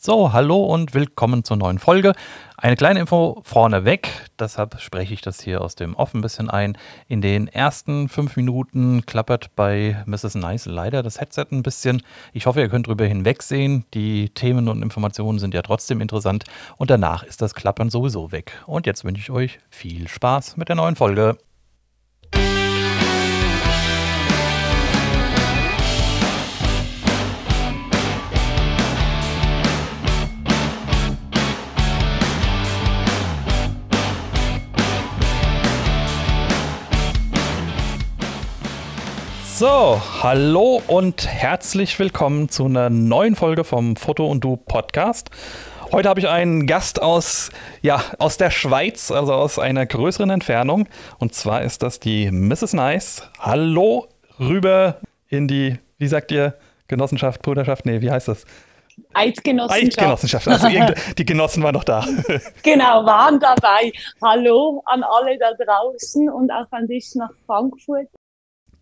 So, hallo und willkommen zur neuen Folge. Eine kleine Info vorneweg, deshalb spreche ich das hier aus dem Off ein bisschen ein. In den ersten fünf Minuten klappert bei Mrs. Nice leider das Headset ein bisschen. Ich hoffe, ihr könnt drüber hinwegsehen. Die Themen und Informationen sind ja trotzdem interessant und danach ist das Klappern sowieso weg. Und jetzt wünsche ich euch viel Spaß mit der neuen Folge. So, hallo und herzlich willkommen zu einer neuen Folge vom Foto und Du Podcast. Heute habe ich einen Gast aus, ja, aus der Schweiz, also aus einer größeren Entfernung. Und zwar ist das die Mrs. Nice. Hallo rüber in die, wie sagt ihr, Genossenschaft, Bruderschaft? Nee, wie heißt das? Eidgenossenschaft. Eidgenossenschaft. Also die Genossen waren noch da. genau, waren dabei. Hallo an alle da draußen und auch an dich nach Frankfurt.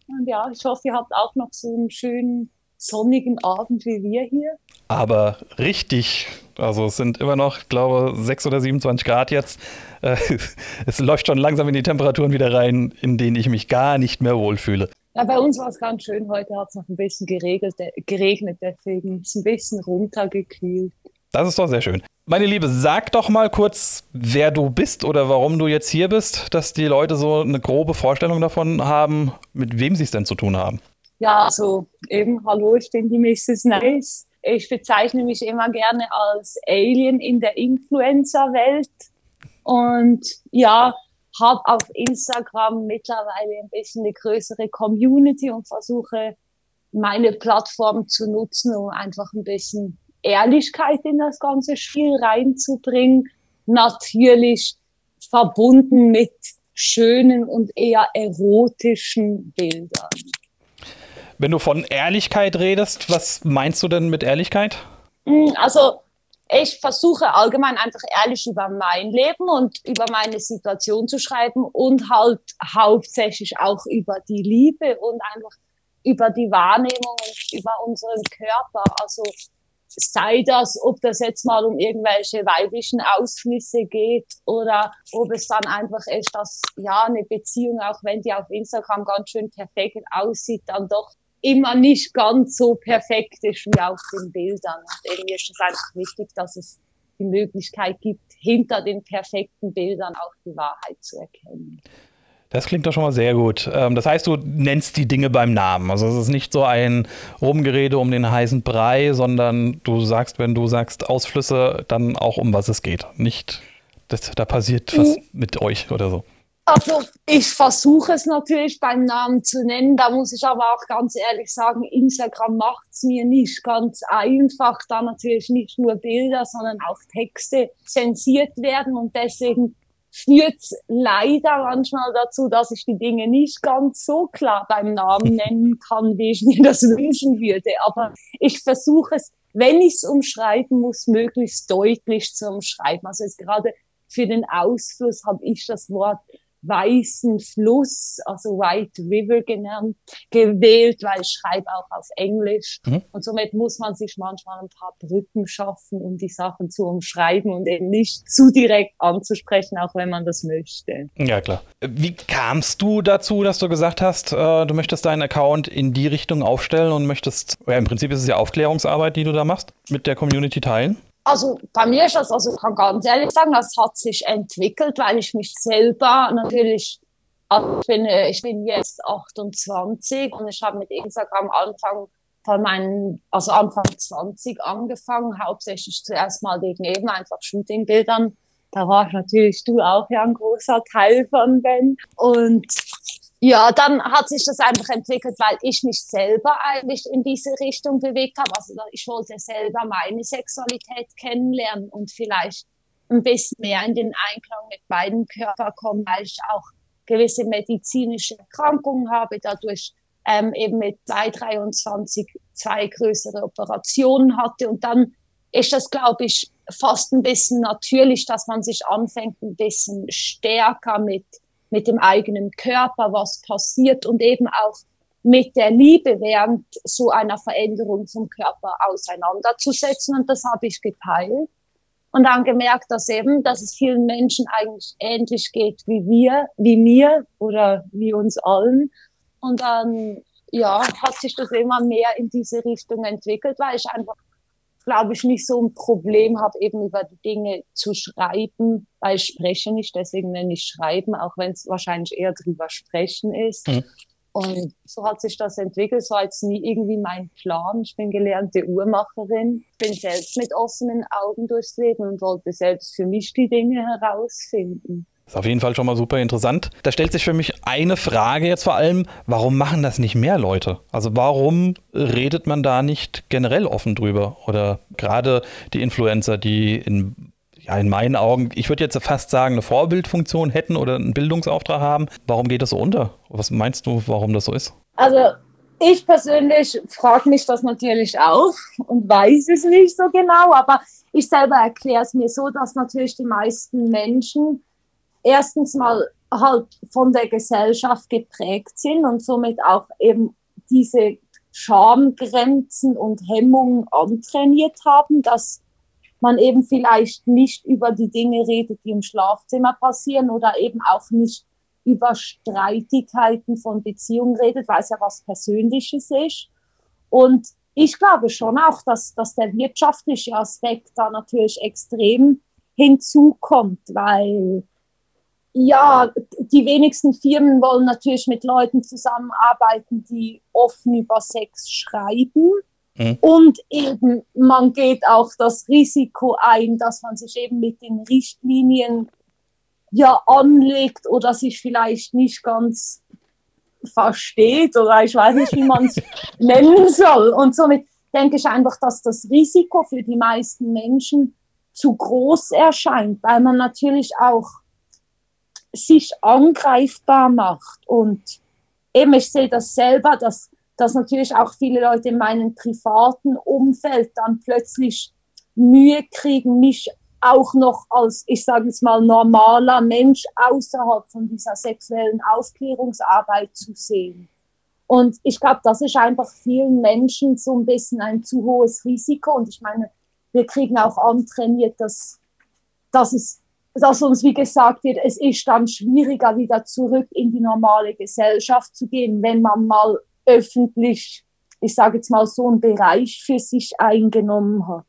Und ja, ich hoffe, ihr habt auch noch so einen schönen sonnigen Abend wie wir hier. Aber richtig, also es sind immer noch, ich glaube, 6 oder 27 Grad jetzt. Äh, es läuft schon langsam in die Temperaturen wieder rein, in denen ich mich gar nicht mehr wohlfühle. Ja, bei uns war es ganz schön. Heute hat es noch ein bisschen geregelt, geregnet, deswegen ist ein bisschen runtergekühlt. Das ist doch sehr schön. Meine Liebe, sag doch mal kurz, wer du bist oder warum du jetzt hier bist, dass die Leute so eine grobe Vorstellung davon haben, mit wem sie es denn zu tun haben. Ja, also eben, hallo, ich bin die Mrs. Nice. Ich bezeichne mich immer gerne als Alien in der Influencer-Welt und ja, habe auf Instagram mittlerweile ein bisschen eine größere Community und versuche meine Plattform zu nutzen, um einfach ein bisschen Ehrlichkeit in das ganze Spiel reinzubringen. Natürlich verbunden mit schönen und eher erotischen Bildern. Wenn du von Ehrlichkeit redest, was meinst du denn mit Ehrlichkeit? Hm, also ich versuche allgemein einfach ehrlich über mein Leben und über meine Situation zu schreiben und halt hauptsächlich auch über die Liebe und einfach über die Wahrnehmung und über unseren Körper. Also sei das, ob das jetzt mal um irgendwelche weiblichen Ausflüsse geht oder ob es dann einfach ist, dass ja eine Beziehung, auch wenn die auf Instagram ganz schön perfekt aussieht, dann doch immer nicht ganz so perfekt ist wie auf den Bildern. Und irgendwie ist es einfach wichtig, dass es die Möglichkeit gibt, hinter den perfekten Bildern auch die Wahrheit zu erkennen. Das klingt doch schon mal sehr gut. Ähm, das heißt, du nennst die Dinge beim Namen. Also es ist nicht so ein Rumgerede um den heißen Brei, sondern du sagst, wenn du sagst Ausflüsse, dann auch um was es geht. Nicht, dass da passiert was mit euch oder so. Also ich versuche es natürlich beim Namen zu nennen. Da muss ich aber auch ganz ehrlich sagen, Instagram macht es mir nicht ganz einfach, da natürlich nicht nur Bilder, sondern auch Texte zensiert werden und deswegen führt leider manchmal dazu, dass ich die Dinge nicht ganz so klar beim Namen nennen kann, wie ich mir das wünschen würde. Aber ich versuche es, wenn ich es umschreiben muss, möglichst deutlich zu umschreiben. Also jetzt gerade für den Ausfluss habe ich das Wort weißen Fluss, also White River genannt, gewählt, weil ich schreibe auch auf Englisch. Mhm. Und somit muss man sich manchmal ein paar Brücken schaffen, um die Sachen zu umschreiben und eben nicht zu direkt anzusprechen, auch wenn man das möchte. Ja, klar. Wie kamst du dazu, dass du gesagt hast, äh, du möchtest deinen Account in die Richtung aufstellen und möchtest, ja, im Prinzip ist es ja Aufklärungsarbeit, die du da machst, mit der Community teilen? Also bei mir ist das, also ich kann ganz ehrlich sagen, das hat sich entwickelt, weil ich mich selber natürlich, also ich bin, äh, ich bin jetzt 28 und ich habe mit Instagram Anfang von meinen, also Anfang 20 angefangen, hauptsächlich zuerst mal wegen eben einfach Shootingbildern. Da war ich natürlich du auch ja ein großer Teil von, Ben. Und ja, dann hat sich das einfach entwickelt, weil ich mich selber eigentlich in diese Richtung bewegt habe. Also ich wollte selber meine Sexualität kennenlernen und vielleicht ein bisschen mehr in den Einklang mit beiden Körpern kommen, weil ich auch gewisse medizinische Erkrankungen habe, dadurch ähm, eben mit 223 zwei größere Operationen hatte. Und dann ist das, glaube ich, fast ein bisschen natürlich, dass man sich anfängt, ein bisschen stärker mit mit dem eigenen Körper, was passiert und eben auch mit der Liebe während so einer Veränderung zum Körper auseinanderzusetzen. Und das habe ich geteilt. Und dann gemerkt, dass eben, dass es vielen Menschen eigentlich ähnlich geht wie wir, wie mir oder wie uns allen. Und dann, ja, hat sich das immer mehr in diese Richtung entwickelt, weil ich einfach, glaube ich, nicht so ein Problem habe, eben über die Dinge zu schreiben, weil ich spreche nicht, deswegen nenne ich Schreiben, auch wenn es wahrscheinlich eher drüber sprechen ist. Mhm. Und so hat sich das entwickelt. Es war jetzt nie irgendwie mein Plan. Ich bin gelernte Uhrmacherin, bin selbst mit offenen Augen durchs Leben und wollte selbst für mich die Dinge herausfinden. Ist auf jeden Fall schon mal super interessant. Da stellt sich für mich eine Frage jetzt vor allem, warum machen das nicht mehr Leute? Also warum redet man da nicht generell offen drüber? Oder gerade die Influencer, die in ja, in meinen Augen, ich würde jetzt fast sagen, eine Vorbildfunktion hätten oder einen Bildungsauftrag haben. Warum geht das so unter? Was meinst du, warum das so ist? Also ich persönlich frage mich das natürlich auch und weiß es nicht so genau, aber ich selber erkläre es mir so, dass natürlich die meisten Menschen erstens mal halt von der Gesellschaft geprägt sind und somit auch eben diese Schamgrenzen und Hemmungen antrainiert haben, dass man eben vielleicht nicht über die Dinge redet, die im Schlafzimmer passieren oder eben auch nicht über Streitigkeiten von Beziehungen redet, weil es ja was Persönliches ist. Und ich glaube schon auch, dass, dass der wirtschaftliche Aspekt da natürlich extrem hinzukommt, weil ja, die wenigsten Firmen wollen natürlich mit Leuten zusammenarbeiten, die offen über Sex schreiben. Mhm. Und eben, man geht auch das Risiko ein, dass man sich eben mit den Richtlinien ja anlegt oder sich vielleicht nicht ganz versteht oder ich weiß nicht, wie man es nennen soll. Und somit denke ich einfach, dass das Risiko für die meisten Menschen zu groß erscheint, weil man natürlich auch sich angreifbar macht. Und eben, ich sehe das selber, dass dass natürlich auch viele Leute in meinem privaten Umfeld dann plötzlich Mühe kriegen, mich auch noch als, ich sage jetzt mal, normaler Mensch außerhalb von dieser sexuellen Aufklärungsarbeit zu sehen. Und ich glaube, das ist einfach vielen Menschen so ein bisschen ein zu hohes Risiko. Und ich meine, wir kriegen auch antrainiert, dass, dass, es, dass uns, wie gesagt wird, es ist dann schwieriger, wieder zurück in die normale Gesellschaft zu gehen, wenn man mal öffentlich, ich sage jetzt mal, so einen Bereich für sich eingenommen hat.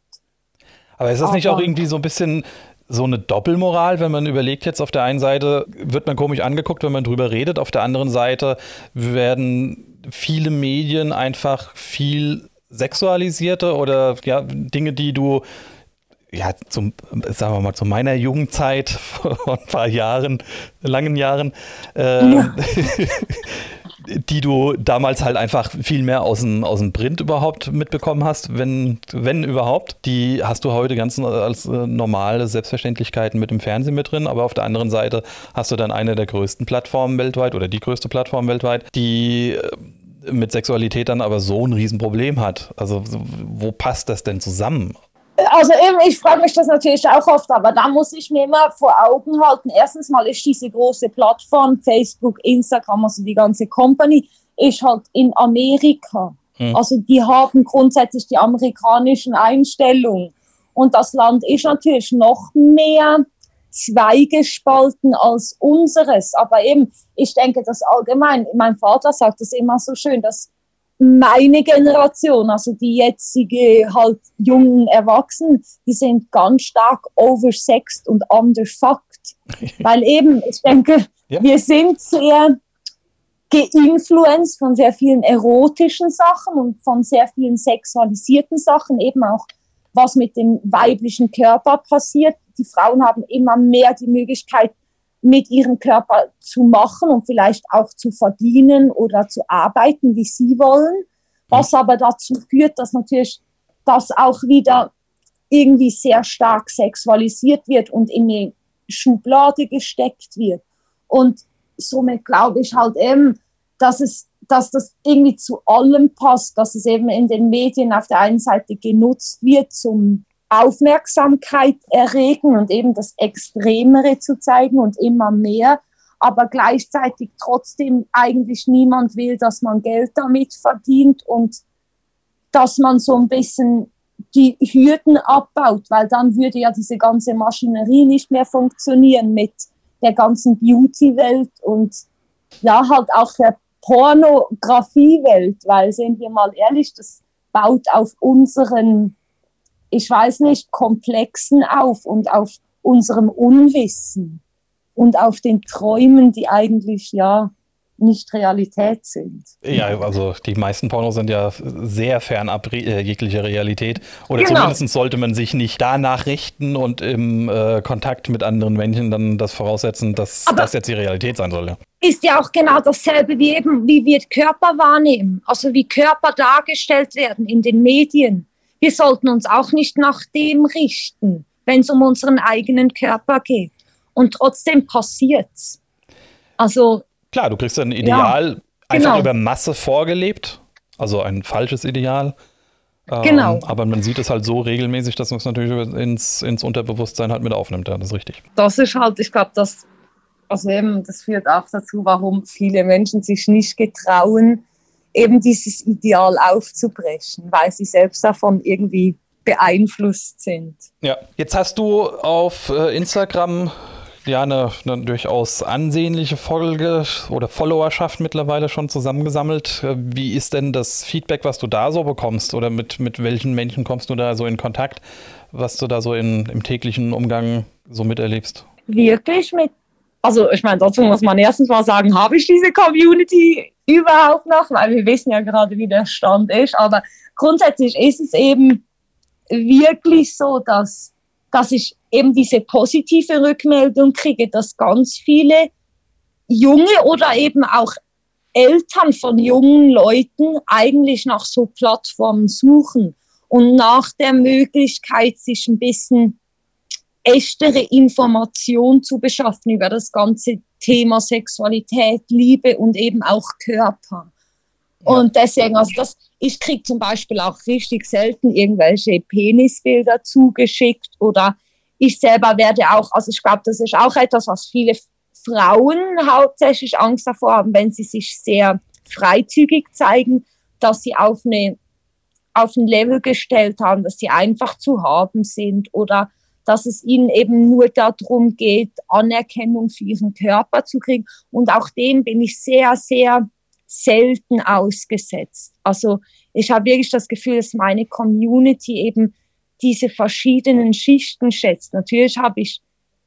Aber ist das nicht auch irgendwie so ein bisschen so eine Doppelmoral, wenn man überlegt, jetzt auf der einen Seite wird man komisch angeguckt, wenn man drüber redet, auf der anderen Seite werden viele Medien einfach viel sexualisierter oder ja, Dinge, die du ja, zum, sagen wir mal, zu meiner Jugendzeit vor ein paar Jahren, langen Jahren, äh, ja. die du damals halt einfach viel mehr aus dem, aus dem Print überhaupt mitbekommen hast, wenn, wenn überhaupt. Die hast du heute ganz als äh, normale Selbstverständlichkeiten mit dem Fernsehen mit drin, aber auf der anderen Seite hast du dann eine der größten Plattformen weltweit oder die größte Plattform weltweit, die äh, mit Sexualität dann aber so ein Riesenproblem hat. Also wo passt das denn zusammen? Also eben, ich frage mich das natürlich auch oft, aber da muss ich mir immer vor Augen halten. Erstens mal ist diese große Plattform, Facebook, Instagram, also die ganze Company, ist halt in Amerika. Hm. Also die haben grundsätzlich die amerikanischen Einstellungen. Und das Land ist natürlich noch mehr zweigespalten als unseres. Aber eben, ich denke, dass allgemein, mein Vater sagt das immer so schön, dass meine Generation, also die jetzige halt jungen Erwachsenen, die sind ganz stark oversexed und underfucked. Weil eben, ich denke, ja. wir sind sehr geinfluenced von sehr vielen erotischen Sachen und von sehr vielen sexualisierten Sachen, eben auch was mit dem weiblichen Körper passiert. Die Frauen haben immer mehr die Möglichkeit, mit ihrem Körper zu machen und vielleicht auch zu verdienen oder zu arbeiten, wie sie wollen. Was aber dazu führt, dass natürlich das auch wieder irgendwie sehr stark sexualisiert wird und in eine Schublade gesteckt wird. Und somit glaube ich halt eben, dass es, dass das irgendwie zu allem passt, dass es eben in den Medien auf der einen Seite genutzt wird zum Aufmerksamkeit erregen und eben das Extremere zu zeigen und immer mehr. aber gleichzeitig trotzdem eigentlich niemand will, dass man Geld damit verdient und dass man so ein bisschen die Hürden abbaut, weil dann würde ja diese ganze Maschinerie nicht mehr funktionieren mit der ganzen Beauty-Welt und ja, halt auch der Pornografie-Welt, weil sind wir mal ehrlich, das baut auf unseren, ich weiß nicht, Komplexen auf und auf unserem Unwissen und auf den Träumen, die eigentlich ja nicht Realität sind. Ja, also die meisten Pornos sind ja sehr fernab äh, jeglicher Realität. Oder genau. zumindest sollte man sich nicht danach richten und im äh, Kontakt mit anderen Menschen dann das voraussetzen, dass Aber das jetzt die Realität sein soll. Ja. Ist ja auch genau dasselbe wie eben, wie wir Körper wahrnehmen, also wie Körper dargestellt werden in den Medien. Wir sollten uns auch nicht nach dem richten, wenn es um unseren eigenen Körper geht. Und trotzdem passiert's. Also Klar, du kriegst ein Ideal ja, einfach genau. über Masse vorgelebt, also ein falsches Ideal. Ähm, genau. Ähm, aber man sieht es halt so regelmäßig, dass man es natürlich ins, ins Unterbewusstsein halt mit aufnimmt. Ja, das ist richtig. Das ist halt, ich glaube, das, also eben, das führt auch dazu, warum viele Menschen sich nicht getrauen, eben dieses Ideal aufzubrechen, weil sie selbst davon irgendwie beeinflusst sind. Ja, jetzt hast du auf äh, Instagram ja eine, eine, durchaus ansehnliche Folge oder Followerschaft mittlerweile schon zusammengesammelt. Wie ist denn das Feedback, was du da so bekommst? Oder mit, mit welchen Menschen kommst du da so in Kontakt, was du da so in, im täglichen Umgang so miterlebst? Wirklich mit, also ich meine, dazu muss man erstens mal sagen, habe ich diese Community überhaupt noch, weil wir wissen ja gerade, wie der Stand ist. Aber grundsätzlich ist es eben wirklich so, dass, dass ich eben diese positive Rückmeldung kriege, dass ganz viele junge oder eben auch Eltern von jungen Leuten eigentlich nach so Plattformen suchen und nach der Möglichkeit, sich ein bisschen echtere Information zu beschaffen über das ganze Thema Sexualität, Liebe und eben auch Körper. Ja. Und deswegen, also das, ich kriege zum Beispiel auch richtig selten irgendwelche Penisbilder zugeschickt oder ich selber werde auch, also ich glaube, das ist auch etwas, was viele Frauen hauptsächlich Angst davor haben, wenn sie sich sehr freizügig zeigen, dass sie auf eine auf ein Level gestellt haben, dass sie einfach zu haben sind oder dass es ihnen eben nur darum geht, Anerkennung für ihren Körper zu kriegen. Und auch dem bin ich sehr, sehr selten ausgesetzt. Also ich habe wirklich das Gefühl, dass meine Community eben diese verschiedenen Schichten schätzt. Natürlich habe ich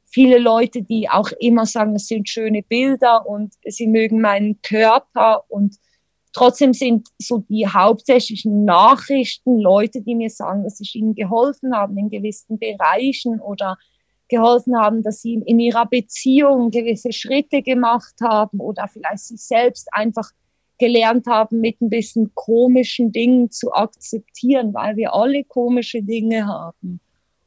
viele Leute, die auch immer sagen, es sind schöne Bilder und sie mögen meinen Körper und trotzdem sind so die hauptsächlichen Nachrichten Leute, die mir sagen, dass ich ihnen geholfen habe in gewissen Bereichen oder geholfen haben, dass sie in ihrer Beziehung gewisse Schritte gemacht haben oder vielleicht sich selbst einfach gelernt haben, mit ein bisschen komischen Dingen zu akzeptieren, weil wir alle komische Dinge haben.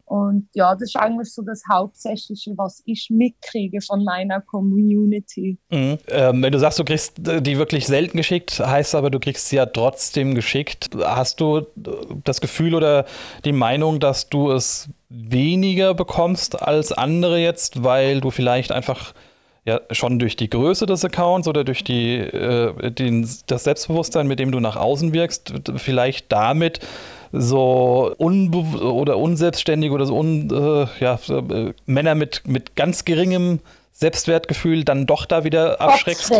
Und ja, das ist eigentlich so das Hauptsächliche, was ich mitkriege von meiner Community. Mhm. Ähm, wenn du sagst, du kriegst die wirklich selten geschickt, heißt aber, du kriegst sie ja trotzdem geschickt. Hast du das Gefühl oder die Meinung, dass du es weniger bekommst als andere jetzt, weil du vielleicht einfach ja schon durch die Größe des Accounts oder durch die, äh, den, das Selbstbewusstsein, mit dem du nach außen wirkst, vielleicht damit so unbe oder unselbstständig oder so un, äh, ja, äh, Männer mit, mit ganz geringem Selbstwertgefühl dann doch da wieder abschreckst.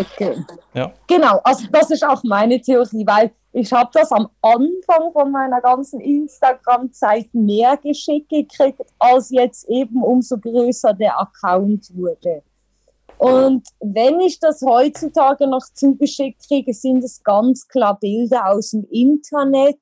Ja. Genau, also das ist auch meine Theorie, weil ich habe das am Anfang von meiner ganzen Instagram-Zeit mehr geschickt gekriegt, als jetzt eben umso größer der Account wurde. Und wenn ich das heutzutage noch zugeschickt kriege, sind es ganz klar Bilder aus dem Internet.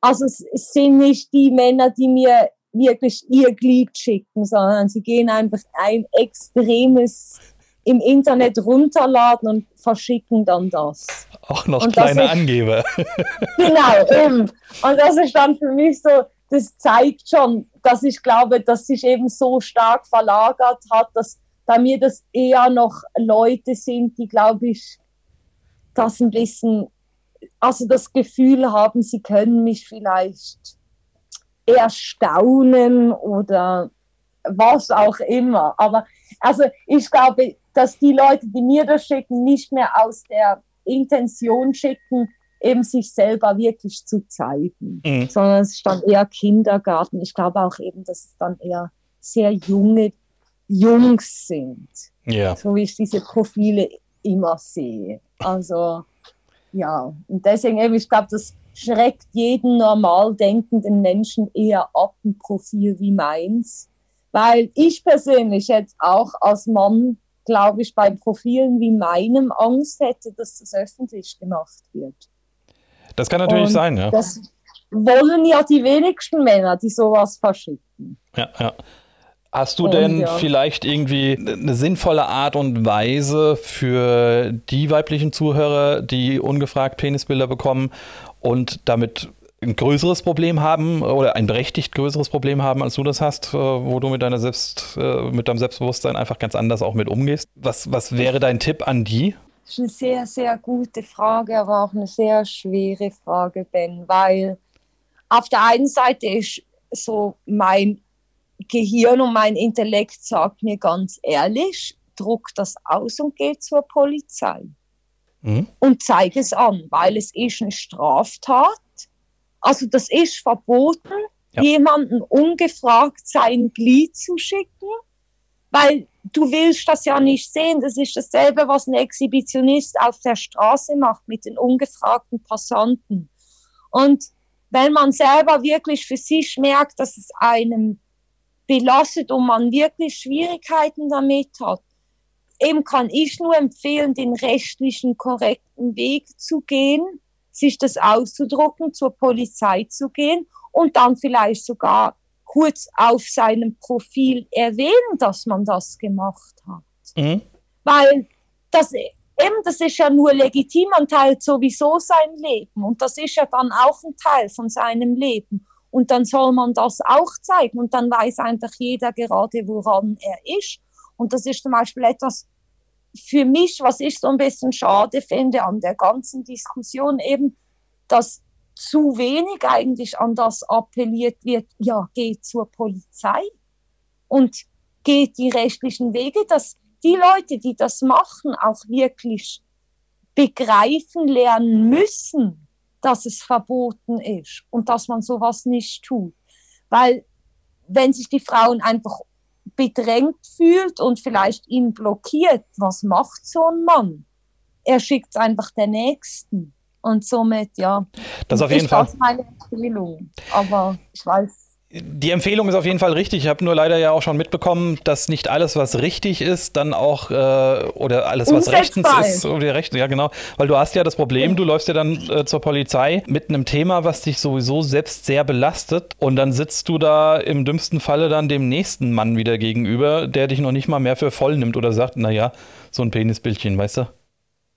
Also es sind nicht die Männer, die mir wirklich ihr Glied schicken, sondern sie gehen einfach ein extremes im Internet runterladen und verschicken dann das. Auch noch und kleine ist, Angeber. genau, eben. Und das ist dann für mich so, das zeigt schon, dass ich glaube, dass sich eben so stark verlagert hat, dass bei mir das eher noch Leute sind, die, glaube ich, das ein bisschen, also das Gefühl haben, sie können mich vielleicht erstaunen oder was auch immer. Aber also ich glaube, dass die Leute, die mir das schicken, nicht mehr aus der Intention schicken, eben sich selber wirklich zu zeigen, mhm. sondern es ist dann eher Kindergarten. Ich glaube auch eben, dass es dann eher sehr junge Jungs sind, yeah. so wie ich diese Profile immer sehe. Also ja, und deswegen eben, ich glaube, das schreckt jeden normal denkenden Menschen eher ab, ein Profil wie meins. Weil ich persönlich jetzt auch als Mann, glaube ich, bei Profilen wie meinem Angst hätte, dass das öffentlich gemacht wird. Das kann natürlich Und sein, ja. Das wollen ja die wenigsten Männer, die sowas verschicken. Ja, ja. Hast du und, denn ja. vielleicht irgendwie eine sinnvolle Art und Weise für die weiblichen Zuhörer, die ungefragt Penisbilder bekommen und damit ein größeres Problem haben oder ein berechtigt größeres Problem haben, als du das hast, äh, wo du mit deiner Selbst, äh, mit deinem Selbstbewusstsein einfach ganz anders auch mit umgehst? Was, was wäre dein Tipp an die? Das ist eine sehr, sehr gute Frage, aber auch eine sehr schwere Frage, Ben, weil auf der einen Seite ist so mein Gehirn und mein Intellekt sagt mir ganz ehrlich, druck das aus und geh zur Polizei. Mhm. Und zeige es an, weil es ist eine Straftat. Also das ist verboten, ja. jemanden ungefragt sein Glied zu schicken, weil du willst das ja nicht sehen. Das ist dasselbe, was ein Exhibitionist auf der Straße macht mit den ungefragten Passanten. Und wenn man selber wirklich für sich merkt, dass es einem belastet und man wirklich Schwierigkeiten damit hat, eben kann ich nur empfehlen, den rechtlichen korrekten Weg zu gehen, sich das auszudrucken, zur Polizei zu gehen und dann vielleicht sogar kurz auf seinem Profil erwähnen, dass man das gemacht hat. Mhm. Weil das eben, das ist ja nur legitim, man teilt sowieso sein Leben und das ist ja dann auch ein Teil von seinem Leben. Und dann soll man das auch zeigen und dann weiß einfach jeder gerade, woran er ist. Und das ist zum Beispiel etwas für mich, was ich so ein bisschen schade finde an der ganzen Diskussion, eben, dass zu wenig eigentlich an das appelliert wird, ja, geht zur Polizei und geht die rechtlichen Wege, dass die Leute, die das machen, auch wirklich begreifen lernen müssen, dass es verboten ist und dass man sowas nicht tut. Weil wenn sich die Frauen einfach bedrängt fühlt und vielleicht ihn blockiert, was macht so ein Mann? Er schickt einfach den Nächsten. Und somit, ja. Das auf jeden Fall. Das ist meine Empfehlung. Aber ich weiß die Empfehlung ist auf jeden Fall richtig. Ich habe nur leider ja auch schon mitbekommen, dass nicht alles, was richtig ist, dann auch äh, oder alles, was rechtens ist, oder recht, ja genau, weil du hast ja das Problem, du läufst ja dann äh, zur Polizei mit einem Thema, was dich sowieso selbst sehr belastet und dann sitzt du da im dümmsten Falle dann dem nächsten Mann wieder gegenüber, der dich noch nicht mal mehr für voll nimmt oder sagt, naja, so ein Penisbildchen, weißt du,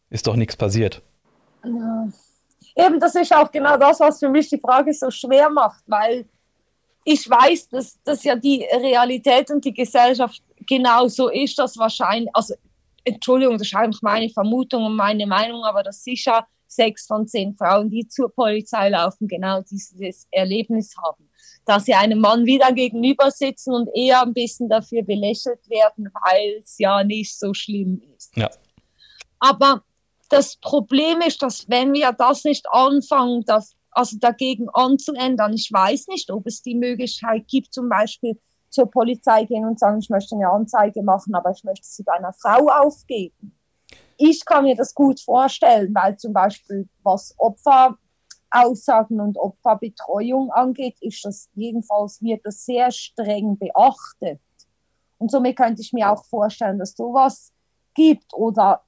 ist doch nichts passiert. Ja. Eben, das ist auch genau das, was für mich die Frage so schwer macht, weil ich weiß, dass das ja die Realität und die Gesellschaft genauso ist, dass wahrscheinlich, also Entschuldigung, das ist einfach meine Vermutung und meine Meinung, aber dass sicher sechs von zehn Frauen, die zur Polizei laufen, genau dieses Erlebnis haben. Dass sie einem Mann wieder gegenüber sitzen und eher ein bisschen dafür belächelt werden, weil es ja nicht so schlimm ist. Ja. Aber das Problem ist, dass wenn wir das nicht anfangen, dass also dagegen anzuändern. Ich weiß nicht, ob es die Möglichkeit gibt, zum Beispiel zur Polizei gehen und sagen, ich möchte eine Anzeige machen, aber ich möchte sie bei einer Frau aufgeben. Ich kann mir das gut vorstellen, weil zum Beispiel was Opferaussagen und Opferbetreuung angeht, ist das jedenfalls wird das sehr streng beachtet. Und somit könnte ich mir auch vorstellen, dass sowas gibt oder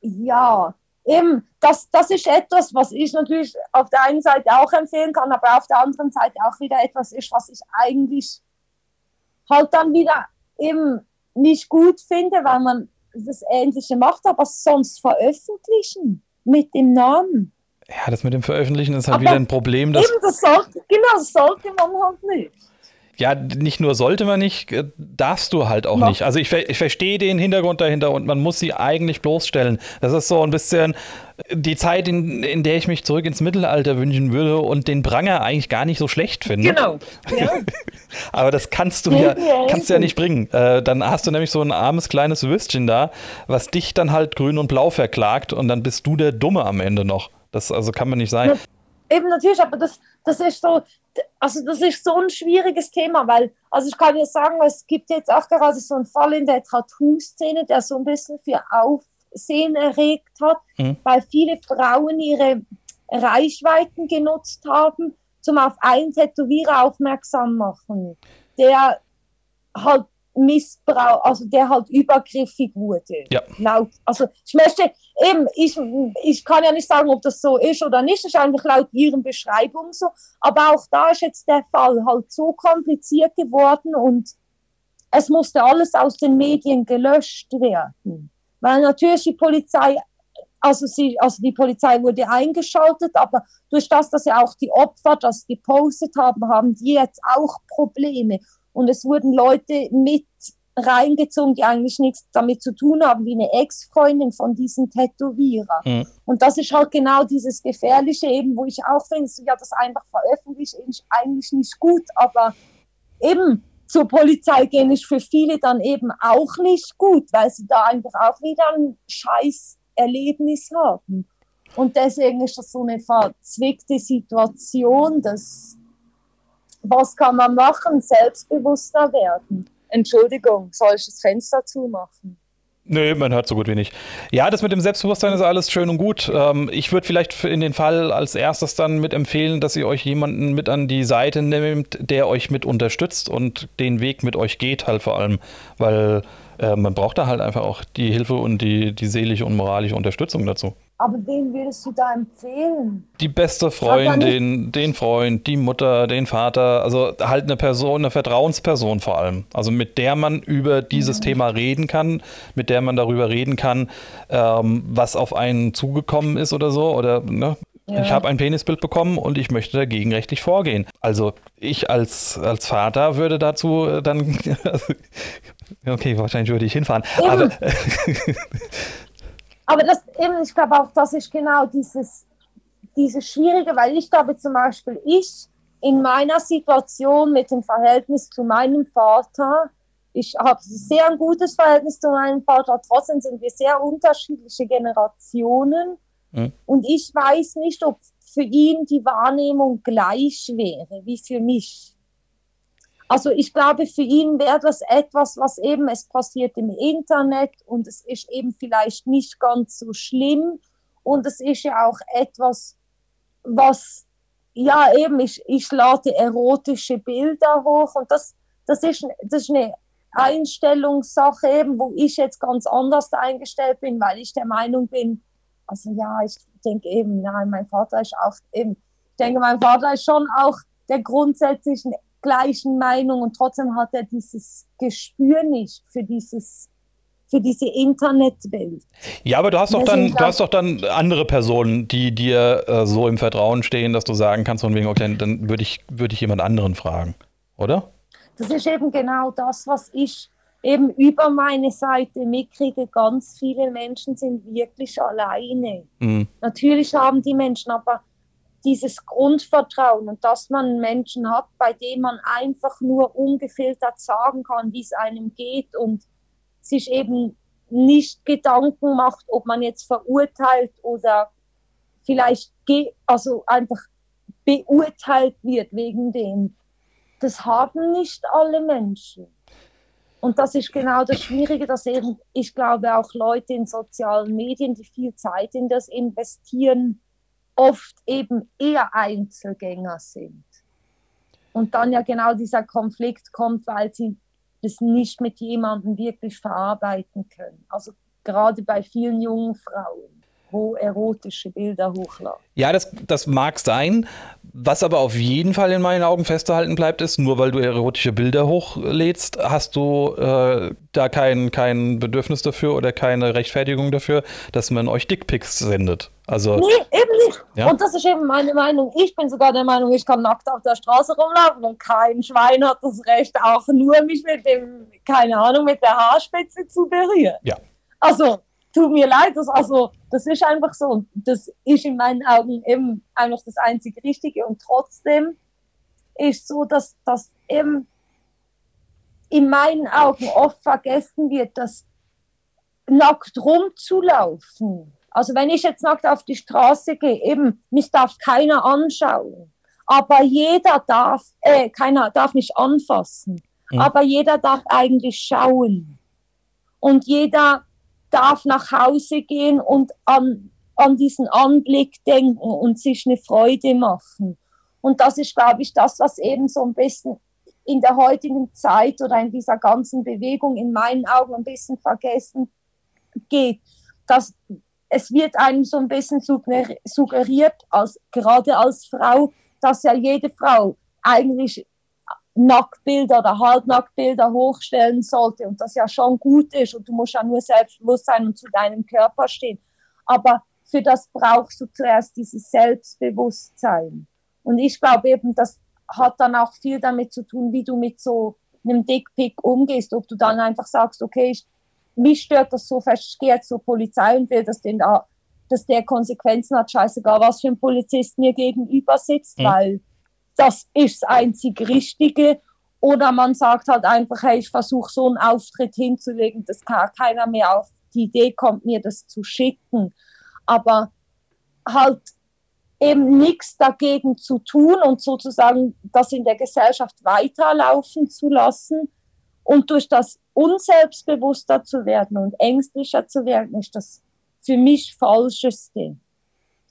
ja, eben, das, das ist etwas, was ich natürlich auf der einen Seite auch empfehlen kann, aber auf der anderen Seite auch wieder etwas ist, was ich eigentlich halt dann wieder eben nicht gut finde, weil man das Ähnliche macht, aber sonst veröffentlichen mit dem Namen. Ja, das mit dem Veröffentlichen ist halt aber wieder ein Problem. Dass eben, das sollte, genau, das sollte man halt nicht. Ja, nicht nur sollte man nicht, äh, darfst du halt auch ja. nicht. Also ich, ich verstehe den Hintergrund dahinter und man muss sie eigentlich bloßstellen. Das ist so ein bisschen die Zeit, in, in der ich mich zurück ins Mittelalter wünschen würde und den Pranger eigentlich gar nicht so schlecht finde. Genau. Ja. Aber das kannst du ja, kannst du ja nicht bringen. Äh, dann hast du nämlich so ein armes kleines Würstchen da, was dich dann halt grün und blau verklagt und dann bist du der Dumme am Ende noch. Das also kann man nicht sein. Eben natürlich, aber das, das ist so, also das ist so ein schwieriges Thema, weil, also ich kann dir sagen, es gibt jetzt auch gerade so einen Fall in der Tattoo-Szene, der so ein bisschen für Aufsehen erregt hat, mhm. weil viele Frauen ihre Reichweiten genutzt haben, zum auf einen Tätowierer aufmerksam machen, der halt Missbrauch, also der halt übergriffig wurde. Ja. Laut, also ich möchte eben, ich, ich kann ja nicht sagen, ob das so ist oder nicht, das ist eigentlich laut ihren Beschreibungen so, aber auch da ist jetzt der Fall halt so kompliziert geworden und es musste alles aus den Medien gelöscht werden. Weil natürlich die Polizei, also, sie, also die Polizei wurde eingeschaltet, aber durch das, dass ja auch die Opfer das gepostet haben, haben die jetzt auch Probleme. Und es wurden Leute mit reingezogen, die eigentlich nichts damit zu tun haben, wie eine Ex-Freundin von diesem Tätowierer. Mhm. Und das ist halt genau dieses Gefährliche eben, wo ich auch finde, ja, das einfach veröffentlicht ist eigentlich nicht gut, aber eben zur Polizei gehen ist für viele dann eben auch nicht gut, weil sie da einfach auch wieder ein scheiß Erlebnis haben. Und deswegen ist das so eine verzwickte Situation, dass was kann man machen? Selbstbewusster werden. Entschuldigung, soll ich das Fenster zumachen? Nö, man hört so gut wie nicht. Ja, das mit dem Selbstbewusstsein ist alles schön und gut. Ähm, ich würde vielleicht in den Fall als erstes dann mit empfehlen, dass ihr euch jemanden mit an die Seite nehmt, der euch mit unterstützt und den Weg mit euch geht, halt vor allem. Weil äh, man braucht da halt einfach auch die Hilfe und die, die seelische und moralische Unterstützung dazu. Aber wen würdest du da empfehlen? Die beste Freundin, den Freund, die Mutter, den Vater, also halt eine Person, eine Vertrauensperson vor allem. Also mit der man über dieses ja. Thema reden kann, mit der man darüber reden kann, ähm, was auf einen zugekommen ist oder so. Oder ne? Ja. Ich habe ein Penisbild bekommen und ich möchte dagegen rechtlich vorgehen. Also ich als, als Vater würde dazu dann, okay, wahrscheinlich würde ich hinfahren. Eben. Aber Aber das eben, ich glaube auch, das ist genau dieses, dieses Schwierige, weil ich glaube zum Beispiel, ich in meiner Situation mit dem Verhältnis zu meinem Vater, ich habe sehr ein gutes Verhältnis zu meinem Vater, trotzdem sind wir sehr unterschiedliche Generationen. Mhm. Und ich weiß nicht, ob für ihn die Wahrnehmung gleich wäre wie für mich. Also ich glaube, für ihn wäre das etwas, was eben, es passiert im Internet und es ist eben vielleicht nicht ganz so schlimm. Und es ist ja auch etwas, was, ja eben, ich, ich lade erotische Bilder hoch und das, das, ist, das ist eine Einstellungssache eben, wo ich jetzt ganz anders eingestellt bin, weil ich der Meinung bin, also ja, ich denke eben, nein, mein Vater ist auch eben, ich denke, mein Vater ist schon auch der grundsätzlich gleichen Meinung und trotzdem hat er dieses Gespür nicht für dieses für diese Internetwelt. Ja, aber du hast doch dann, du hast doch dann andere Personen, die dir äh, so im Vertrauen stehen, dass du sagen kannst, von wegen, okay, dann würde ich, würde ich jemand anderen fragen, oder? Das ist eben genau das, was ich eben über meine Seite mitkriege. Ganz viele Menschen sind wirklich alleine. Mhm. Natürlich haben die Menschen aber dieses Grundvertrauen und dass man Menschen hat, bei denen man einfach nur ungefiltert sagen kann, wie es einem geht und sich eben nicht Gedanken macht, ob man jetzt verurteilt oder vielleicht also einfach beurteilt wird wegen dem. Das haben nicht alle Menschen. Und das ist genau das Schwierige, dass eben, ich glaube, auch Leute in sozialen Medien, die viel Zeit in das investieren, oft eben eher Einzelgänger sind. Und dann ja genau dieser Konflikt kommt, weil sie das nicht mit jemandem wirklich verarbeiten können. Also gerade bei vielen jungen Frauen, wo erotische Bilder hochladen. Ja, das, das mag sein. Was aber auf jeden Fall in meinen Augen festzuhalten bleibt, ist, nur weil du erotische Bilder hochlädst, hast du äh, da kein, kein Bedürfnis dafür oder keine Rechtfertigung dafür, dass man euch Dickpics sendet. Also, nee, eben nicht. Ja? Und das ist eben meine Meinung. Ich bin sogar der Meinung, ich kann nackt auf der Straße rumlaufen und kein Schwein hat das Recht, auch nur mich mit dem, keine Ahnung, mit der Haarspitze zu berühren. Ja. Also, tut mir leid, das, also, das ist einfach so. Das ist in meinen Augen eben einfach das einzige Richtige. Und trotzdem ist so, dass das eben in meinen Augen oft vergessen wird, dass nackt rumzulaufen. Also wenn ich jetzt nackt auf die Straße gehe, eben, mich darf keiner anschauen. Aber jeder darf, äh, keiner darf mich anfassen. Mhm. Aber jeder darf eigentlich schauen. Und jeder darf nach Hause gehen und an, an diesen Anblick denken und sich eine Freude machen. Und das ist, glaube ich, das, was eben so ein bisschen in der heutigen Zeit oder in dieser ganzen Bewegung in meinen Augen ein bisschen vergessen geht. Dass es wird einem so ein bisschen suggeriert, als, gerade als Frau, dass ja jede Frau eigentlich Nacktbilder oder Halbnacktbilder hochstellen sollte und das ja schon gut ist und du musst ja nur selbstbewusst sein und zu deinem Körper stehen. Aber für das brauchst du zuerst dieses Selbstbewusstsein. Und ich glaube eben, das hat dann auch viel damit zu tun, wie du mit so einem Dickpick umgehst. Ob du dann einfach sagst, okay, ich, mich stört das so fest, ich gehe jetzt zur Polizei und will, dass, den da, dass der Konsequenzen hat, scheißegal, was für ein Polizist mir gegenüber sitzt, mhm. weil das ist das einzig Richtige. Oder man sagt halt einfach, hey, ich versuche so einen Auftritt hinzulegen, dass keiner mehr auf die Idee kommt, mir das zu schicken. Aber halt eben nichts dagegen zu tun und sozusagen das in der Gesellschaft weiterlaufen zu lassen. Und durch das unselbstbewusster zu werden und ängstlicher zu werden, ist das für mich Falscheste.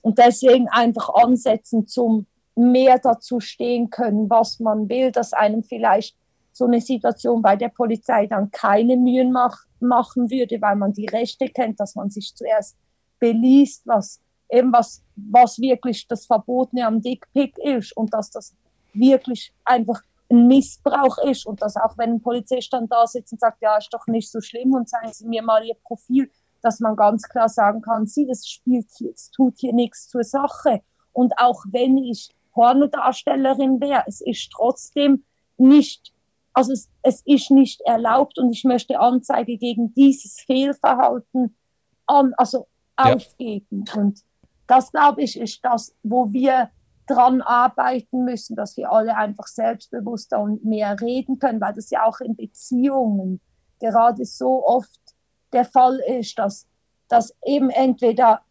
Und deswegen einfach ansetzen zum mehr dazu stehen können, was man will, dass einem vielleicht so eine Situation bei der Polizei dann keine Mühen mach, machen würde, weil man die Rechte kennt, dass man sich zuerst beliest, was eben was, was wirklich das Verbotene am Dickpick ist und dass das wirklich einfach ein Missbrauch ist und dass auch wenn ein Polizist dann da sitzt und sagt, ja, ist doch nicht so schlimm und zeigen Sie mir mal Ihr Profil, dass man ganz klar sagen kann, Sie, das spielt jetzt, tut hier nichts zur Sache. Und auch wenn ich Pornodarstellerin wäre. Es ist trotzdem nicht, also es, es ist nicht erlaubt und ich möchte Anzeige gegen dieses Fehlverhalten an, also ja. aufgeben. Und das, glaube ich, ist das, wo wir dran arbeiten müssen, dass wir alle einfach selbstbewusster und mehr reden können, weil das ja auch in Beziehungen gerade so oft der Fall ist, dass, dass eben entweder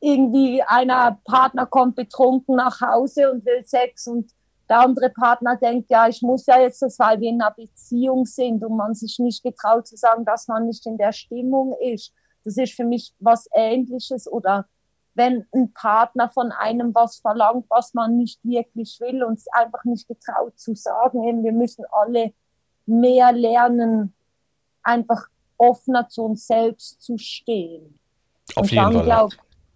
irgendwie einer Partner kommt betrunken nach Hause und will Sex und der andere Partner denkt, ja, ich muss ja jetzt das, weil wir in einer Beziehung sind und man sich nicht getraut zu sagen, dass man nicht in der Stimmung ist. Das ist für mich was Ähnliches oder wenn ein Partner von einem was verlangt, was man nicht wirklich will und es einfach nicht getraut zu sagen. Eben, wir müssen alle mehr lernen, einfach offener zu uns selbst zu stehen. Auf und jeden dann, Fall. Glaub,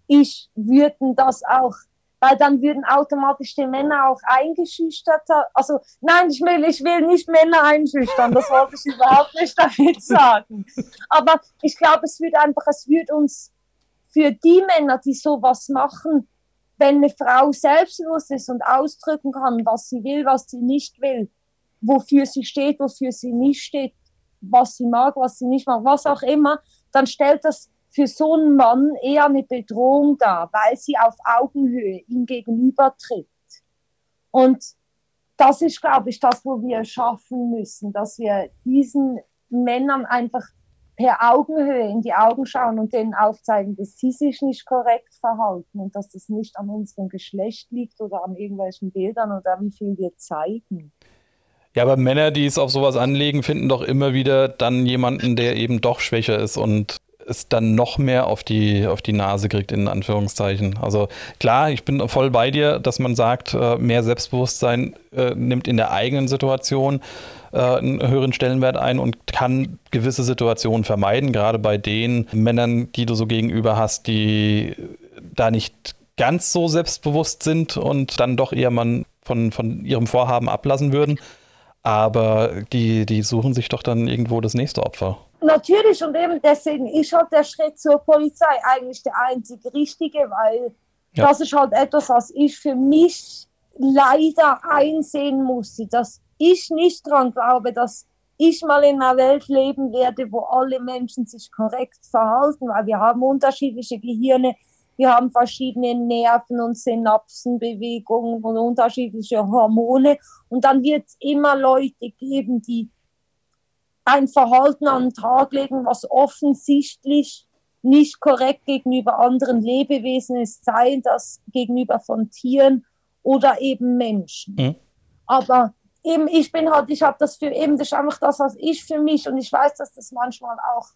ich würden das auch, weil dann würden automatisch die Männer auch eingeschüchtert. Also nein, ich will, ich will nicht Männer einschüchtern, das wollte ich überhaupt nicht damit sagen. Aber ich glaube, es wird einfach, es wird uns für die Männer, die sowas machen, wenn eine Frau selbstbewusst ist und ausdrücken kann, was sie will, was sie nicht will, wofür sie steht, wofür sie nicht steht, was sie mag, was sie nicht mag, was auch immer, dann stellt das für so einen Mann eher eine Bedrohung dar, weil sie auf Augenhöhe ihm gegenübertritt. Und das ist, glaube ich, das, wo wir schaffen müssen, dass wir diesen Männern einfach per Augenhöhe in die Augen schauen und denen aufzeigen, dass sie sich nicht korrekt verhalten und dass das nicht an unserem Geschlecht liegt oder an irgendwelchen Bildern oder wie viel wir zeigen. Ja, aber Männer, die es auf sowas anlegen, finden doch immer wieder dann jemanden, der eben doch schwächer ist und es dann noch mehr auf die, auf die Nase kriegt, in Anführungszeichen. Also klar, ich bin voll bei dir, dass man sagt, äh, mehr Selbstbewusstsein äh, nimmt in der eigenen Situation äh, einen höheren Stellenwert ein und kann gewisse Situationen vermeiden, gerade bei den Männern, die du so gegenüber hast, die da nicht ganz so selbstbewusst sind und dann doch eher man von, von ihrem Vorhaben ablassen würden. Aber die, die suchen sich doch dann irgendwo das nächste Opfer. Natürlich, und eben deswegen ist halt der Schritt zur Polizei eigentlich der einzige richtige, weil ja. das ist halt etwas, was ich für mich leider einsehen musste, dass ich nicht daran glaube, dass ich mal in einer Welt leben werde, wo alle Menschen sich korrekt verhalten, weil wir haben unterschiedliche Gehirne, wir haben verschiedene Nerven und Synapsenbewegungen und unterschiedliche Hormone. Und dann wird es immer Leute geben, die ein Verhalten an den Tag legen, was offensichtlich nicht korrekt gegenüber anderen Lebewesen ist, sei das gegenüber von Tieren oder eben Menschen. Mhm. Aber eben, ich bin halt, ich habe das für eben, das ist einfach das, was ich für mich und ich weiß, dass das manchmal auch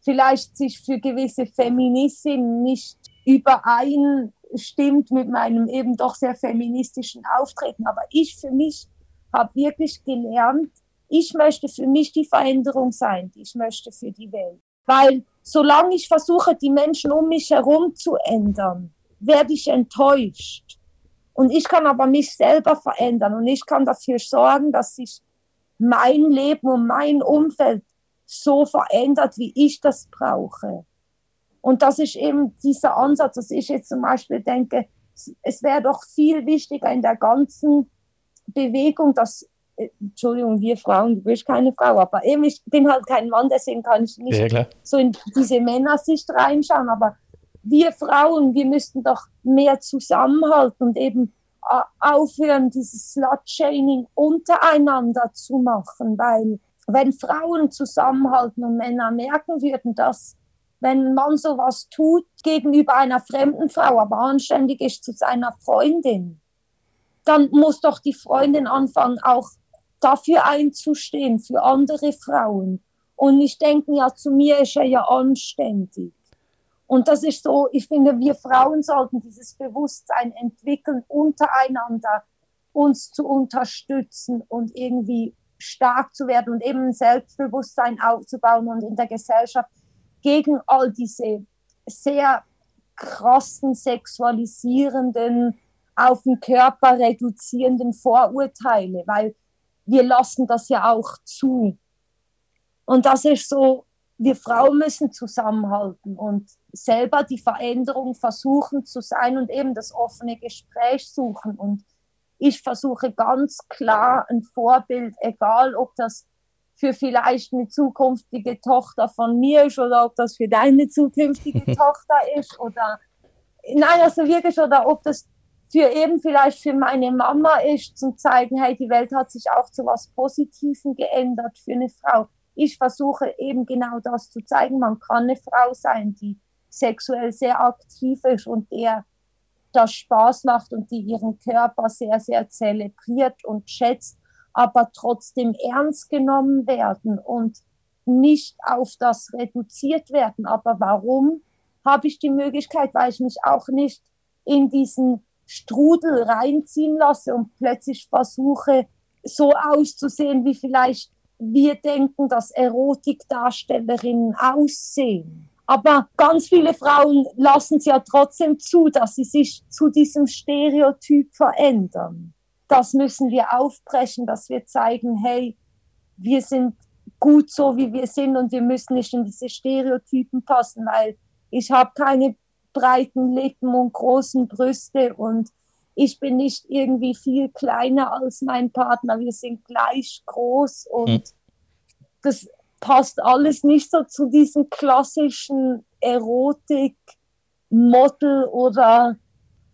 vielleicht sich für gewisse Feministinnen nicht übereinstimmt mit meinem eben doch sehr feministischen Auftreten. Aber ich für mich habe wirklich gelernt, ich möchte für mich die Veränderung sein, die ich möchte für die Welt. Weil solange ich versuche, die Menschen um mich herum zu ändern, werde ich enttäuscht. Und ich kann aber mich selber verändern und ich kann dafür sorgen, dass sich mein Leben und mein Umfeld so verändert, wie ich das brauche. Und das ist eben dieser Ansatz, dass ich jetzt zum Beispiel denke, es wäre doch viel wichtiger in der ganzen Bewegung, dass, Entschuldigung, wir Frauen, du bist keine Frau, aber eben, ich bin halt kein Mann, deswegen kann ich nicht ja, so in diese Männersicht reinschauen, aber wir Frauen, wir müssten doch mehr zusammenhalten und eben äh, aufhören, dieses Slut-Shaming untereinander zu machen, weil wenn Frauen zusammenhalten und Männer merken würden, dass wenn man sowas tut gegenüber einer fremden Frau, aber anständig ist zu seiner Freundin, dann muss doch die Freundin anfangen, auch dafür einzustehen, für andere Frauen. Und nicht denken, ja, zu mir ist er ja anständig. Und das ist so, ich finde, wir Frauen sollten dieses Bewusstsein entwickeln, untereinander uns zu unterstützen und irgendwie stark zu werden und eben ein Selbstbewusstsein aufzubauen und in der Gesellschaft gegen all diese sehr krassen, sexualisierenden, auf den Körper reduzierenden Vorurteile, weil wir lassen das ja auch zu. Und das ist so, wir Frauen müssen zusammenhalten und selber die Veränderung versuchen zu sein und eben das offene Gespräch suchen. Und ich versuche ganz klar ein Vorbild, egal ob das für vielleicht eine zukünftige Tochter von mir ist oder ob das für deine zukünftige Tochter ist oder nein, also wirklich, oder ob das für eben vielleicht für meine Mama ist, zum zeigen, hey, die Welt hat sich auch zu was Positivem geändert für eine Frau. Ich versuche eben genau das zu zeigen. Man kann eine Frau sein, die sexuell sehr aktiv ist und der das Spaß macht und die ihren Körper sehr, sehr zelebriert und schätzt aber trotzdem ernst genommen werden und nicht auf das reduziert werden. Aber warum habe ich die Möglichkeit, weil ich mich auch nicht in diesen Strudel reinziehen lasse und plötzlich versuche, so auszusehen, wie vielleicht wir denken, dass Erotikdarstellerinnen aussehen. Aber ganz viele Frauen lassen es ja trotzdem zu, dass sie sich zu diesem Stereotyp verändern das müssen wir aufbrechen, dass wir zeigen, hey, wir sind gut so, wie wir sind und wir müssen nicht in diese Stereotypen passen, weil ich habe keine breiten Lippen und großen Brüste und ich bin nicht irgendwie viel kleiner als mein Partner. Wir sind gleich groß und hm. das passt alles nicht so zu diesem klassischen Erotik-Model oder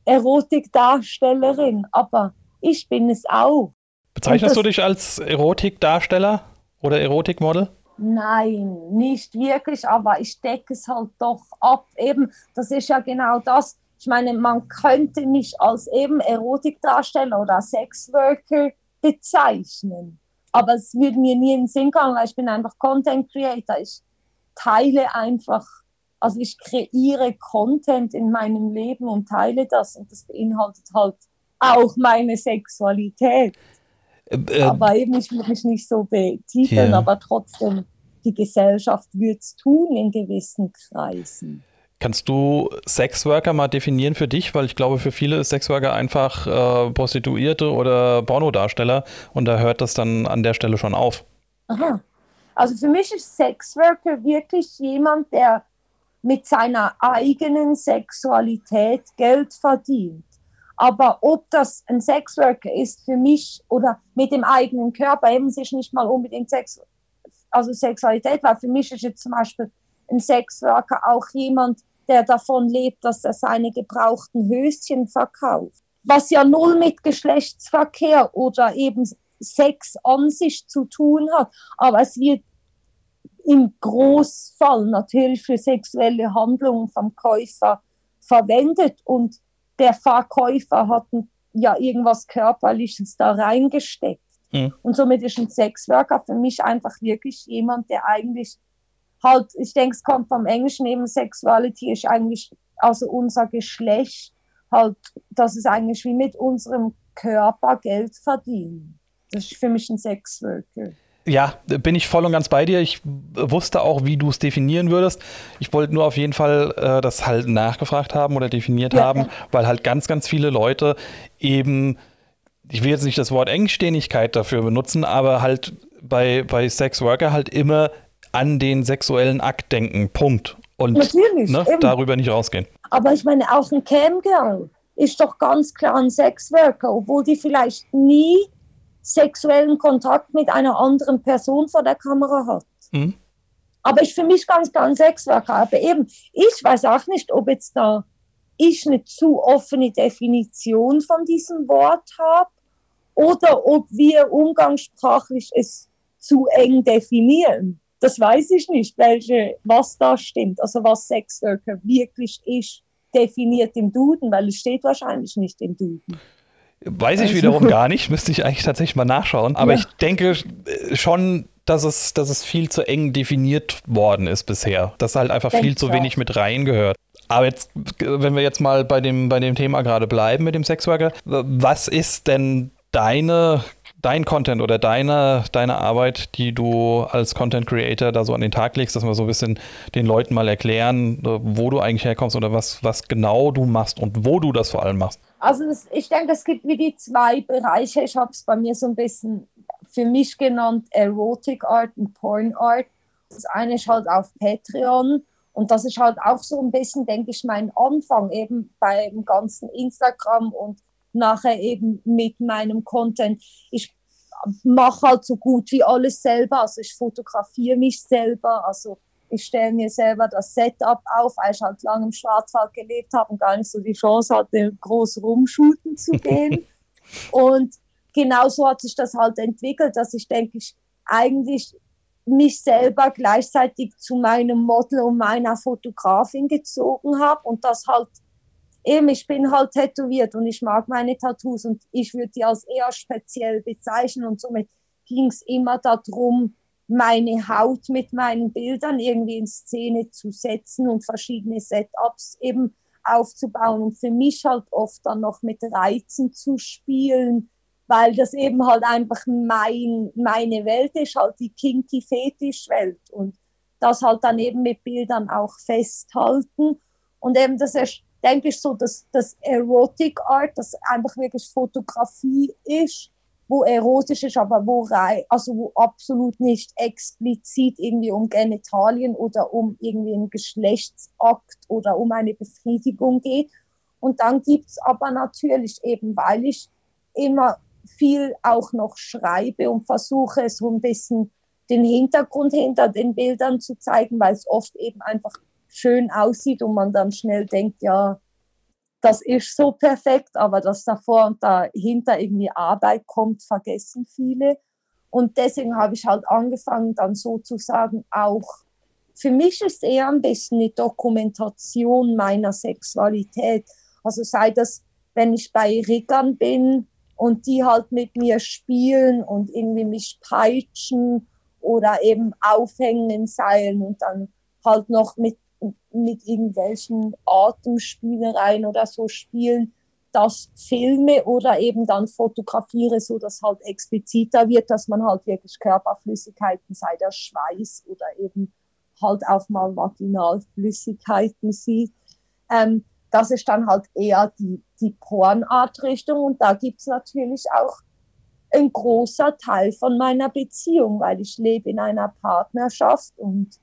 Erotikdarstellerin. Aber ich bin es auch. Bezeichnest du dich als Erotikdarsteller oder Erotikmodel? Nein, nicht wirklich, aber ich decke es halt doch ab. Eben, das ist ja genau das. Ich meine, man könnte mich als eben Erotikdarsteller oder Sexworker bezeichnen. Aber es würde mir nie in den Sinn kommen, weil ich bin einfach Content Creator. Ich teile einfach, also ich kreiere Content in meinem Leben und teile das und das beinhaltet halt auch meine Sexualität. Äh, äh, aber eben, ich würde mich nicht so betiteln, yeah. aber trotzdem, die Gesellschaft wird es tun in gewissen Kreisen. Kannst du Sexworker mal definieren für dich? Weil ich glaube, für viele ist Sexworker einfach äh, Prostituierte oder Pornodarsteller und da hört das dann an der Stelle schon auf. Aha. Also für mich ist Sexworker wirklich jemand, der mit seiner eigenen Sexualität Geld verdient. Aber ob das ein Sexworker ist für mich oder mit dem eigenen Körper, eben sich nicht mal unbedingt Sex, also Sexualität, weil für mich ist jetzt zum Beispiel ein Sexworker auch jemand, der davon lebt, dass er seine gebrauchten Höschen verkauft. Was ja null mit Geschlechtsverkehr oder eben Sex an sich zu tun hat. Aber es wird im Großfall natürlich für sexuelle Handlungen vom Käufer verwendet und der Verkäufer hat ja irgendwas Körperliches da reingesteckt. Mhm. Und somit ist ein Sexworker für mich einfach wirklich jemand, der eigentlich halt, ich denke, es kommt vom Englischen eben, Sexuality ist eigentlich, also unser Geschlecht, halt, dass es eigentlich wie mit unserem Körper Geld verdienen. Das ist für mich ein Sexworker. Ja, bin ich voll und ganz bei dir. Ich wusste auch, wie du es definieren würdest. Ich wollte nur auf jeden Fall äh, das halt nachgefragt haben oder definiert ja. haben, weil halt ganz, ganz viele Leute eben, ich will jetzt nicht das Wort Engstänigkeit dafür benutzen, aber halt bei, bei Sex Worker halt immer an den sexuellen Akt denken. Punkt. Und Natürlich, ne, darüber nicht rausgehen. Aber ich meine, auch ein Camgirl ist doch ganz klar ein Sexworker, obwohl die vielleicht nie sexuellen Kontakt mit einer anderen Person vor der Kamera hat. Mhm. Aber ich für mich ganz klar ein Sexworker. Aber eben, ich weiß auch nicht, ob jetzt da ich eine zu offene Definition von diesem Wort habe oder ob wir umgangssprachlich es zu eng definieren das weiß ich nicht, welche, was da stimmt, also was Sexworker wirklich ist, definiert im Duden, weil es steht wahrscheinlich nicht im Duden. Weiß ich also. wiederum gar nicht, müsste ich eigentlich tatsächlich mal nachschauen. Aber ja. ich denke schon, dass es, dass es viel zu eng definiert worden ist bisher. Dass halt einfach Denk viel zu wenig mit reingehört. Aber jetzt, wenn wir jetzt mal bei dem, bei dem Thema gerade bleiben mit dem Sexworker, was ist denn deine dein Content oder deine, deine Arbeit, die du als Content Creator da so an den Tag legst, dass wir so ein bisschen den Leuten mal erklären, wo du eigentlich herkommst oder was, was genau du machst und wo du das vor allem machst? Also das, ich denke, es gibt wie die zwei Bereiche. Ich habe es bei mir so ein bisschen für mich genannt Erotic Art und Porn Art. Das eine ist halt auf Patreon und das ist halt auch so ein bisschen, denke ich, mein Anfang eben beim ganzen Instagram und nachher eben mit meinem Content. Ich mache halt so gut wie alles selber. Also ich fotografiere mich selber. Also ich stelle mir selber das Setup auf, weil ich halt lange im Schwarzwald gelebt habe und gar nicht so die Chance hatte, groß rumshooten zu gehen. und genau so hat sich das halt entwickelt, dass ich denke, ich eigentlich mich selber gleichzeitig zu meinem Model und meiner Fotografin gezogen habe und das halt eben, ich bin halt tätowiert und ich mag meine Tattoos und ich würde die als eher speziell bezeichnen und somit ging es immer darum, meine Haut mit meinen Bildern irgendwie in Szene zu setzen und verschiedene Setups eben aufzubauen und für mich halt oft dann noch mit Reizen zu spielen, weil das eben halt einfach mein, meine Welt ist, halt die kinky Fetischwelt und das halt dann eben mit Bildern auch festhalten. Und eben das ist denke ich so, dass das Erotic Art, das einfach wirklich Fotografie ist, wo erotisch ist, aber wo, rei also wo absolut nicht explizit irgendwie um Genitalien oder um irgendwie einen Geschlechtsakt oder um eine Befriedigung geht. Und dann gibt es aber natürlich eben, weil ich immer viel auch noch schreibe und versuche so ein bisschen den Hintergrund hinter den Bildern zu zeigen, weil es oft eben einfach schön aussieht und man dann schnell denkt, ja, das ist so perfekt, aber dass davor und dahinter irgendwie Arbeit kommt, vergessen viele. Und deswegen habe ich halt angefangen, dann sozusagen auch, für mich ist eher ein bisschen eine Dokumentation meiner Sexualität. Also sei das, wenn ich bei Riggern bin und die halt mit mir spielen und irgendwie mich peitschen oder eben aufhängen in Seilen und dann halt noch mit mit irgendwelchen Atemspielereien oder so spielen, das filme oder eben dann fotografiere, so dass halt expliziter wird, dass man halt wirklich Körperflüssigkeiten, sei das Schweiß oder eben halt auch mal Vaginalflüssigkeiten sieht. Ähm, das ist dann halt eher die, die Pornart-Richtung und da gibt es natürlich auch ein großer Teil von meiner Beziehung, weil ich lebe in einer Partnerschaft und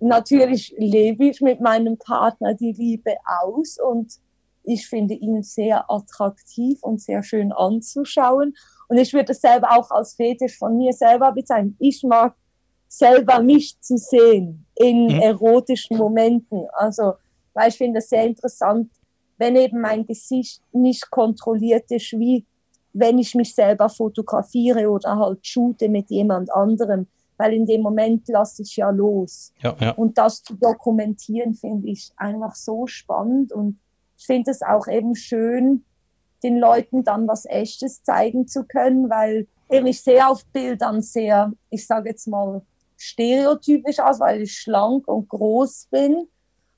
natürlich lebe ich mit meinem Partner die Liebe aus und ich finde ihn sehr attraktiv und sehr schön anzuschauen. Und ich würde es selber auch als Fetisch von mir selber bezeichnen. Ich mag selber mich zu sehen in mhm. erotischen Momenten. Also, weil ich finde es sehr interessant, wenn eben mein Gesicht nicht kontrolliert ist, wie wenn ich mich selber fotografiere oder halt shoote mit jemand anderem, weil in dem Moment lasse ich ja los. Ja, ja. Und das zu dokumentieren finde ich einfach so spannend und ich finde es auch eben schön, den Leuten dann was Echtes zeigen zu können, weil eben ich sehe auf Bildern sehr, ich sage jetzt mal, stereotypisch aus, weil ich schlank und groß bin.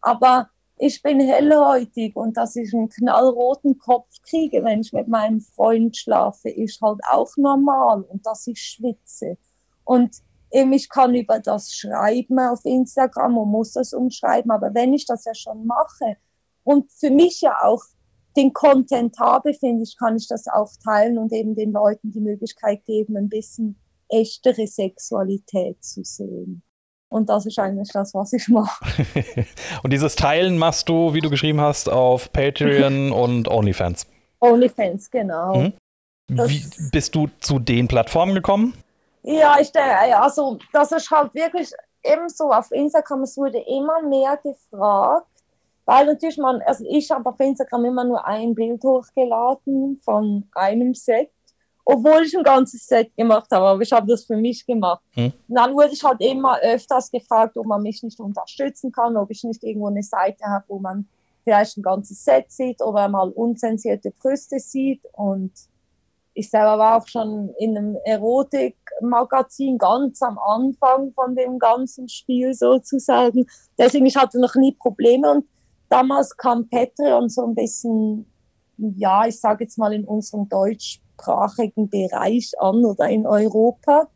Aber ich bin hellhäutig und dass ich einen knallroten Kopf kriege, wenn ich mit meinem Freund schlafe, ist halt auch normal und dass ich schwitze. Und ich kann über das schreiben auf Instagram und muss das umschreiben, aber wenn ich das ja schon mache und für mich ja auch den Content habe, finde ich, kann ich das auch teilen und eben den Leuten die Möglichkeit geben, ein bisschen echtere Sexualität zu sehen. Und das ist eigentlich das, was ich mache. und dieses Teilen machst du, wie du geschrieben hast, auf Patreon und OnlyFans. OnlyFans, genau. Mhm. Wie bist du zu den Plattformen gekommen? Ja, ich denke, also das ist halt wirklich eben so auf Instagram, es wurde immer mehr gefragt, weil natürlich man, also ich habe auf Instagram immer nur ein Bild hochgeladen von einem Set obwohl ich ein ganzes Set gemacht habe, aber ich habe das für mich gemacht. Hm. dann wurde ich halt immer öfters gefragt, ob man mich nicht unterstützen kann, ob ich nicht irgendwo eine Seite habe, wo man vielleicht ein ganzes Set sieht oder mal unzensierte Brüste sieht. Und ich selber war auch schon in einem Erotikmagazin ganz am Anfang von dem ganzen Spiel sozusagen. Deswegen, ich hatte noch nie Probleme und damals kam Patreon so ein bisschen, ja, ich sage jetzt mal in unserem Deutsch deutschsprachigen Bereich an oder in Europa.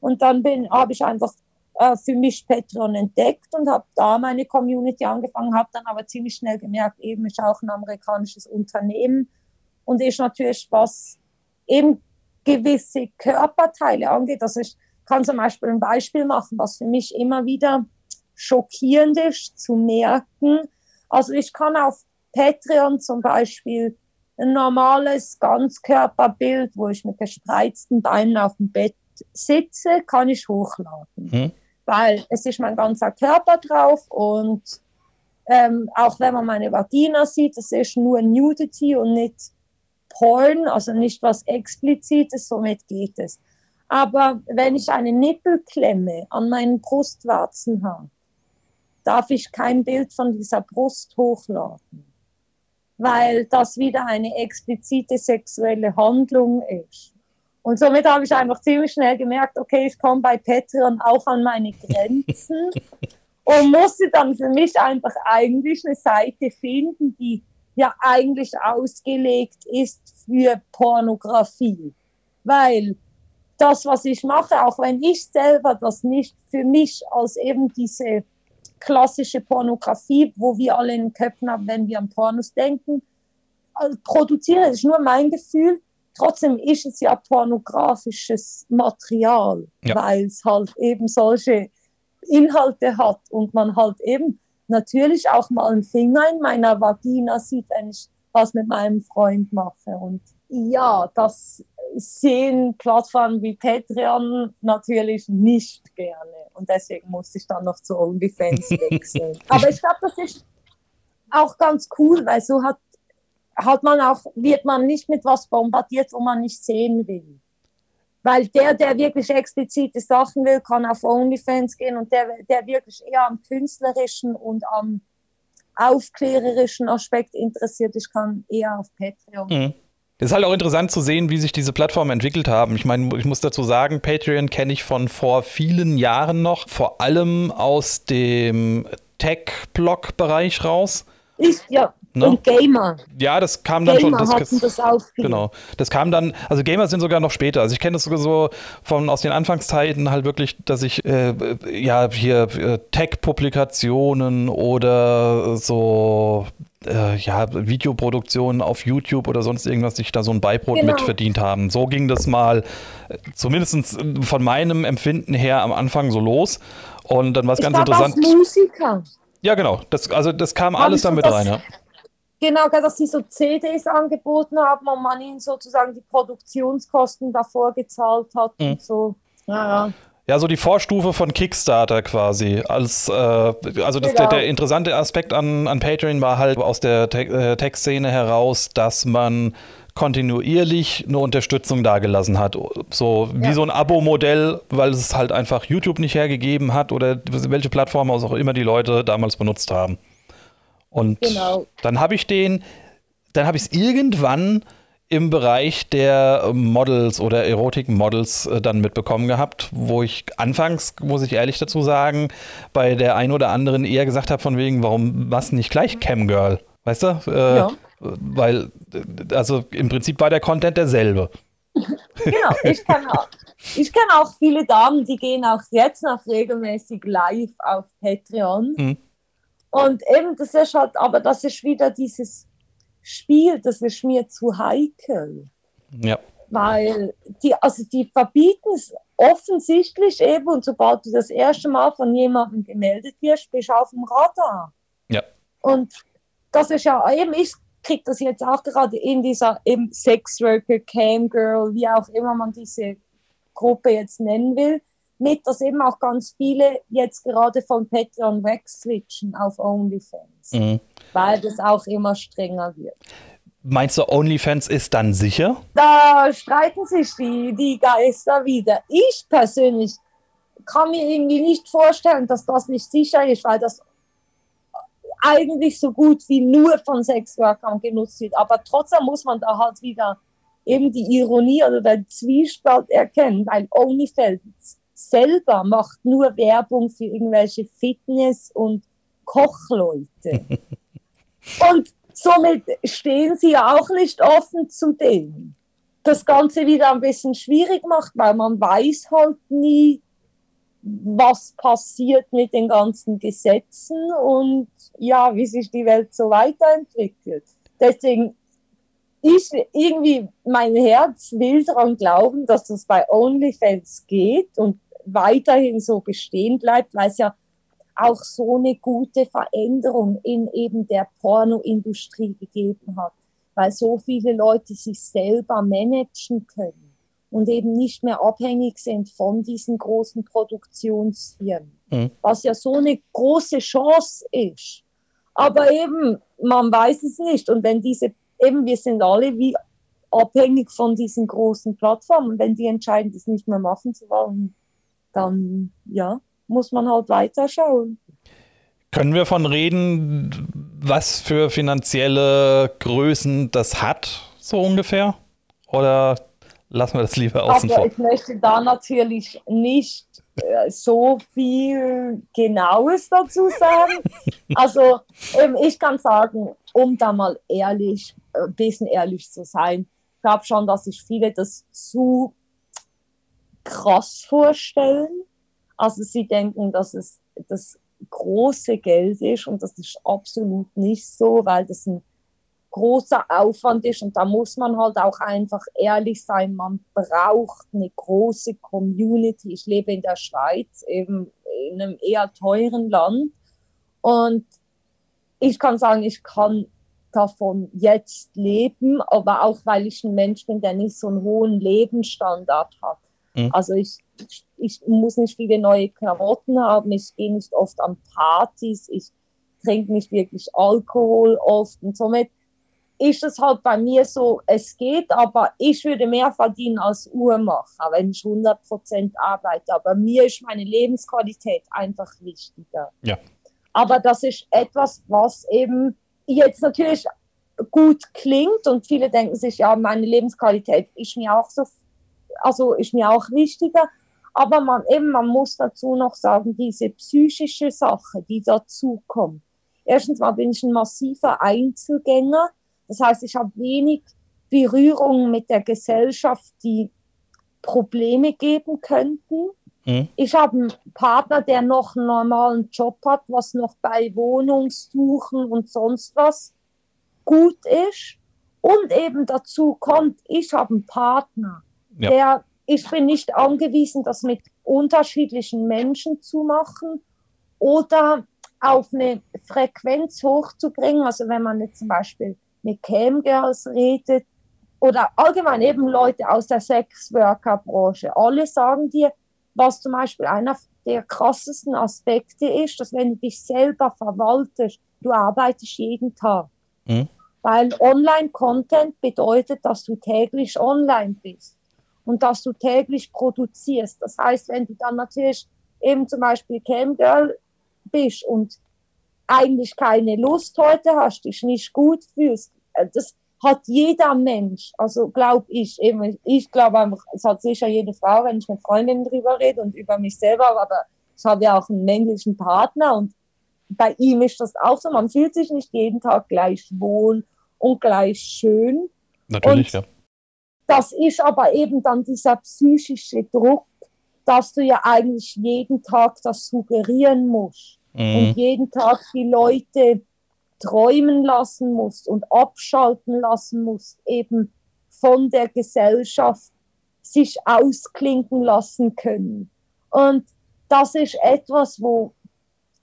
Und dann habe ich einfach äh, für mich Patreon entdeckt und habe da meine Community angefangen, habe dann aber ziemlich schnell gemerkt, eben ist auch ein amerikanisches Unternehmen und ist natürlich was eben gewisse Körperteile angeht. Also ich kann zum Beispiel ein Beispiel machen, was für mich immer wieder schockierend ist zu merken. Also ich kann auf Patreon zum Beispiel ein normales Ganzkörperbild, wo ich mit gespreizten Beinen auf dem Bett sitze, kann ich hochladen. Hm. Weil es ist mein ganzer Körper drauf und ähm, auch wenn man meine Vagina sieht, es ist nur Nudity und nicht Porn, also nicht was Explizites, somit geht es. Aber wenn ich eine Nippelklemme an meinen Brustwarzen habe, darf ich kein Bild von dieser Brust hochladen weil das wieder eine explizite sexuelle Handlung ist. Und somit habe ich einfach ziemlich schnell gemerkt, okay, ich komme bei Patreon auch an meine Grenzen und musste dann für mich einfach eigentlich eine Seite finden, die ja eigentlich ausgelegt ist für Pornografie. Weil das, was ich mache, auch wenn ich selber das nicht für mich als eben diese klassische Pornografie, wo wir alle in den Köpfen haben, wenn wir an Pornos denken. Also produzieren ist nur mein Gefühl. Trotzdem ist es ja pornografisches Material, ja. weil es halt eben solche Inhalte hat und man halt eben natürlich auch mal einen Finger in meiner Vagina sieht, wenn ich was mit meinem Freund mache. Und ja, das sehen Plattformen wie Patreon natürlich nicht gerne. Und deswegen musste ich dann noch zu OnlyFans wechseln. Aber ich glaube, das ist auch ganz cool, weil so hat, hat man auch, wird man nicht mit was bombardiert, wo man nicht sehen will. Weil der, der wirklich explizite Sachen will, kann auf OnlyFans gehen und der, der wirklich eher am künstlerischen und am aufklärerischen Aspekt interessiert ist, kann eher auf Patreon. Mhm. Es ist halt auch interessant zu sehen, wie sich diese Plattformen entwickelt haben. Ich meine, ich muss dazu sagen, Patreon kenne ich von vor vielen Jahren noch, vor allem aus dem Tech-Blog-Bereich raus. Ich, ja. Ne? Und Gamer. Ja, das kam dann Gamer schon. Das, das auch genau. Das kam dann, also Gamer sind sogar noch später. Also ich kenne das sogar so von aus den Anfangszeiten halt wirklich, dass ich äh, ja hier äh, Tech-Publikationen oder so äh, ja, Videoproduktionen auf YouTube oder sonst irgendwas sich da so ein Beibrot genau. mitverdient haben. So ging das mal, zumindest von meinem Empfinden her am Anfang so los. Und dann war es ganz interessant. Musiker. Ja, genau. Das, also das kam haben alles damit rein. Ja. Genau, dass sie so CDs angeboten haben und man ihnen sozusagen die Produktionskosten davor gezahlt hat mhm. und so. Ja, ja. Ja, so die Vorstufe von Kickstarter quasi. Als, äh, also das, genau. der, der, interessante Aspekt an, an Patreon war halt aus der Te äh, Tech-Szene heraus, dass man kontinuierlich eine Unterstützung dagelassen hat. So wie ja. so ein Abo-Modell, weil es halt einfach YouTube nicht hergegeben hat oder welche Plattform auch immer die Leute damals benutzt haben. Und genau. dann habe ich den, dann habe ich es irgendwann im Bereich der Models oder Erotik-Models äh, dann mitbekommen gehabt, wo ich anfangs, muss ich ehrlich dazu sagen, bei der einen oder anderen eher gesagt habe, von wegen, warum was nicht gleich Camgirl? Weißt du? Äh, ja. Weil, also im Prinzip war der Content derselbe. genau, ich kenne auch, ich auch viele Damen, die gehen auch jetzt noch regelmäßig live auf Patreon. Mhm. Und eben, das ist halt, aber das ist wieder dieses Spiel, das ist mir zu heikel. Ja. Weil die, also die verbieten es offensichtlich eben und sobald du das erste Mal von jemandem gemeldet wirst, bist du auf dem Radar. Ja. Und das ist ja eben, ich kriege das jetzt auch gerade in dieser eben Sexworker, Camgirl, wie auch immer man diese Gruppe jetzt nennen will, mit, dass eben auch ganz viele jetzt gerade von Patreon wegswitchen auf OnlyFans. Mhm weil das auch immer strenger wird. Meinst du, OnlyFans ist dann sicher? Da streiten sich die, die Geister wieder. Ich persönlich kann mir irgendwie nicht vorstellen, dass das nicht sicher ist, weil das eigentlich so gut wie nur von Sexworkern genutzt wird. Aber trotzdem muss man da halt wieder eben die Ironie oder den Zwiespalt erkennen, weil OnlyFans selber macht nur Werbung für irgendwelche Fitness- und Kochleute. Und somit stehen sie ja auch nicht offen zu dem. Das Ganze wieder ein bisschen schwierig macht, weil man weiß halt nie, was passiert mit den ganzen Gesetzen und ja, wie sich die Welt so weiterentwickelt. Deswegen ist irgendwie mein Herz will daran glauben, dass das bei OnlyFans geht und weiterhin so bestehen bleibt, weil es ja auch so eine gute Veränderung in eben der Pornoindustrie gegeben hat, weil so viele Leute sich selber managen können und eben nicht mehr abhängig sind von diesen großen Produktionsfirmen, mhm. was ja so eine große Chance ist. Aber eben, man weiß es nicht. Und wenn diese, eben, wir sind alle wie abhängig von diesen großen Plattformen. Wenn die entscheiden, das nicht mehr machen zu wollen, dann ja, muss man halt weiterschauen. Können wir von reden, was für finanzielle Größen das hat, so ungefähr? Oder lassen wir das lieber außen Aber vor? Ich möchte da natürlich nicht äh, so viel Genaues dazu sagen. also ähm, ich kann sagen, um da mal ehrlich, ein äh, bisschen ehrlich zu sein, ich glaube schon, dass sich viele das zu krass vorstellen also sie denken, dass es das große Geld ist und das ist absolut nicht so, weil das ein großer Aufwand ist und da muss man halt auch einfach ehrlich sein, man braucht eine große Community. Ich lebe in der Schweiz, eben in einem eher teuren Land und ich kann sagen, ich kann davon jetzt leben, aber auch weil ich ein Mensch bin, der nicht so einen hohen Lebensstandard hat. Mhm. Also ich ich muss nicht viele neue Klamotten haben, ich gehe nicht oft an Partys, ich trinke nicht wirklich Alkohol oft und somit ist es halt bei mir so, es geht, aber ich würde mehr verdienen als Uhrmacher, wenn ich 100% arbeite. Aber mir ist meine Lebensqualität einfach wichtiger. Ja. Aber das ist etwas, was eben jetzt natürlich gut klingt und viele denken sich, ja, meine Lebensqualität ist mir auch so, also ist mir auch wichtiger. Aber man, eben, man muss dazu noch sagen, diese psychische Sache, die dazu kommt. Erstens mal bin ich ein massiver Einzelgänger. Das heißt, ich habe wenig Berührung mit der Gesellschaft, die Probleme geben könnten. Mhm. Ich habe einen Partner, der noch einen normalen Job hat, was noch bei Wohnungssuchen und sonst was gut ist. Und eben dazu kommt, ich habe einen Partner, ja. der, ich bin nicht angewiesen, das mit unterschiedlichen Menschen zu machen oder auf eine Frequenz hochzubringen. Also wenn man jetzt zum Beispiel mit Camgirls redet oder allgemein eben Leute aus der Sexworker-Branche, alle sagen dir, was zum Beispiel einer der krassesten Aspekte ist, dass wenn du dich selber verwaltest, du arbeitest jeden Tag. Mhm. Weil Online-Content bedeutet, dass du täglich online bist und dass du täglich produzierst. Das heißt, wenn du dann natürlich eben zum Beispiel Camgirl bist und eigentlich keine Lust heute hast, dich nicht gut fühlst, äh, das hat jeder Mensch, also glaube ich, eben, ich glaube einfach, es hat sicher jede Frau, wenn ich mit Freundinnen drüber rede und über mich selber, aber ich habe ja auch einen männlichen Partner und bei ihm ist das auch so, man fühlt sich nicht jeden Tag gleich wohl und gleich schön. Natürlich, und ja. Das ist aber eben dann dieser psychische Druck, dass du ja eigentlich jeden Tag das suggerieren musst mhm. und jeden Tag die Leute träumen lassen musst und abschalten lassen musst, eben von der Gesellschaft sich ausklinken lassen können. Und das ist etwas, wo,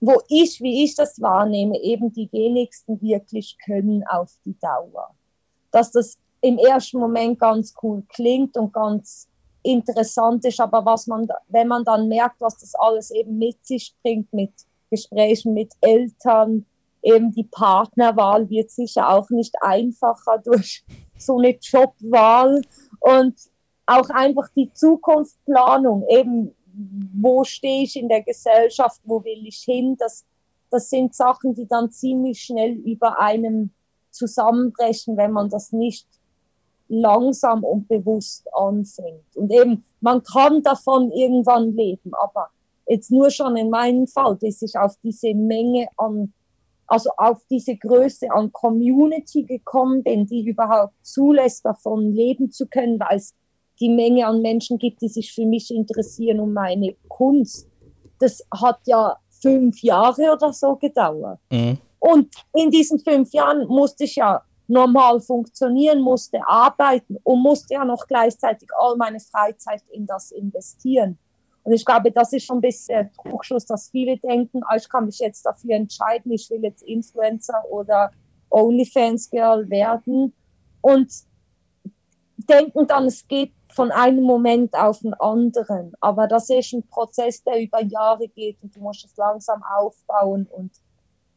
wo ich, wie ich das wahrnehme, eben die wenigsten wirklich können auf die Dauer. Dass das im ersten Moment ganz cool klingt und ganz interessant ist, aber was man, wenn man dann merkt, was das alles eben mit sich bringt, mit Gesprächen mit Eltern, eben die Partnerwahl wird sicher auch nicht einfacher durch so eine Jobwahl und auch einfach die Zukunftsplanung, eben wo stehe ich in der Gesellschaft, wo will ich hin, das, das sind Sachen, die dann ziemlich schnell über einem zusammenbrechen, wenn man das nicht langsam und bewusst anfängt. Und eben, man kann davon irgendwann leben, aber jetzt nur schon in meinem Fall, dass ich auf diese Menge an also auf diese Größe an Community gekommen bin, die überhaupt zulässt, davon leben zu können, weil es die Menge an Menschen gibt, die sich für mich interessieren um meine Kunst. Das hat ja fünf Jahre oder so gedauert. Mhm. Und in diesen fünf Jahren musste ich ja normal funktionieren, musste arbeiten und musste ja noch gleichzeitig all meine Freizeit in das investieren. Und ich glaube, das ist schon ein bisschen der Trugschluss, dass viele denken, ah, ich kann mich jetzt dafür entscheiden, ich will jetzt Influencer oder OnlyFans-Girl werden und denken dann, es geht von einem Moment auf den anderen. Aber das ist ein Prozess, der über Jahre geht und du musst es langsam aufbauen und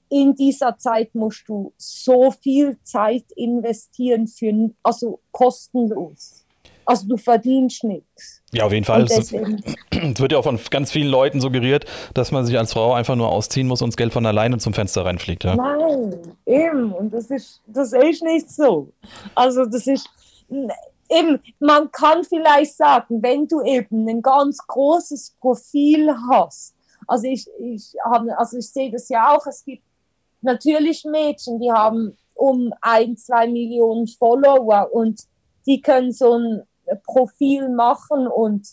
in dieser Zeit musst du so viel Zeit investieren für, also kostenlos. Also du verdienst nichts. Ja, auf jeden Fall. Es, wird ja auch von ganz vielen Leuten suggeriert, dass man sich als Frau einfach nur ausziehen muss und das Geld von alleine zum Fenster reinfliegt. Ja? Nein, eben. Und das ist, das ist nicht so. Also das ist eben, man kann vielleicht sagen, wenn du eben ein ganz großes Profil hast, also ich, ich also ich sehe das ja auch, es gibt natürlich Mädchen, die haben um ein, zwei Millionen Follower und die können so ein Profil machen und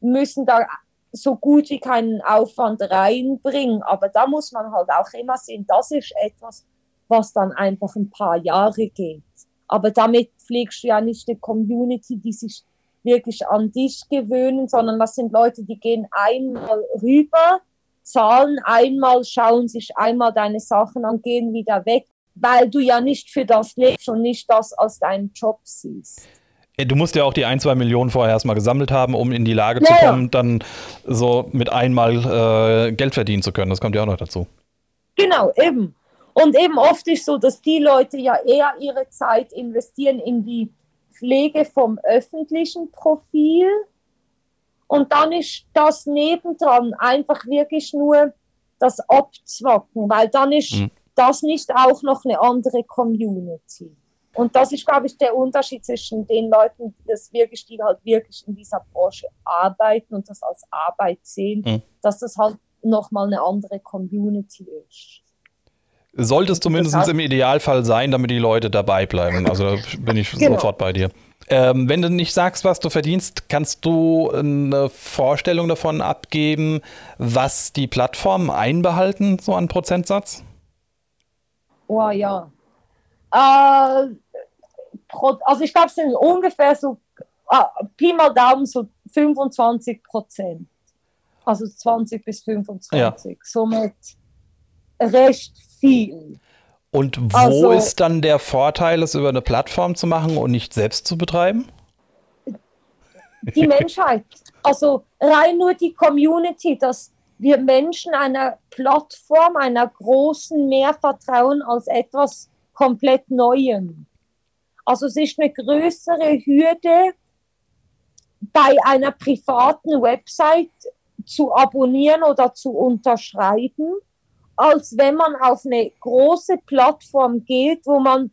müssen da so gut wie keinen Aufwand reinbringen. Aber da muss man halt auch immer sehen, das ist etwas, was dann einfach ein paar Jahre geht. Aber damit pflegst du ja nicht eine Community, die sich wirklich an dich gewöhnen, sondern das sind Leute, die gehen einmal rüber, zahlen einmal, schauen sich einmal deine Sachen an, gehen wieder weg, weil du ja nicht für das lebst und nicht das als deinen Job siehst. Äh, du musst ja auch die ein, zwei Millionen vorher erstmal gesammelt haben, um in die Lage ja, zu kommen, dann so mit einmal äh, Geld verdienen zu können. Das kommt ja auch noch dazu. Genau, eben. Und eben oft ist so, dass die Leute ja eher ihre Zeit investieren in die Pflege vom öffentlichen Profil. Und dann ist das nebendran einfach wirklich nur das Abzwacken, weil dann ist mhm. das nicht auch noch eine andere Community. Und das ist, glaube ich, der Unterschied zwischen den Leuten, die das wirklich, die halt wirklich in dieser Branche arbeiten und das als Arbeit sehen, mhm. dass das halt nochmal eine andere Community ist. Sollte es zumindest heißt, im Idealfall sein, damit die Leute dabei bleiben. Also da bin ich genau. sofort bei dir. Ähm, wenn du nicht sagst, was du verdienst, kannst du eine Vorstellung davon abgeben, was die Plattformen einbehalten, so an Prozentsatz? Oh ja, Äh, also ich glaube, es sind ungefähr so ah, Pi mal Daumen so 25 Prozent. Also 20 bis 25. Ja. Somit recht viel. Und wo also, ist dann der Vorteil, es über eine Plattform zu machen und nicht selbst zu betreiben? Die Menschheit. Also rein nur die Community, dass wir Menschen einer Plattform, einer großen mehr vertrauen als etwas komplett Neuem. Also es ist eine größere Hürde, bei einer privaten Website zu abonnieren oder zu unterschreiben, als wenn man auf eine große Plattform geht, wo man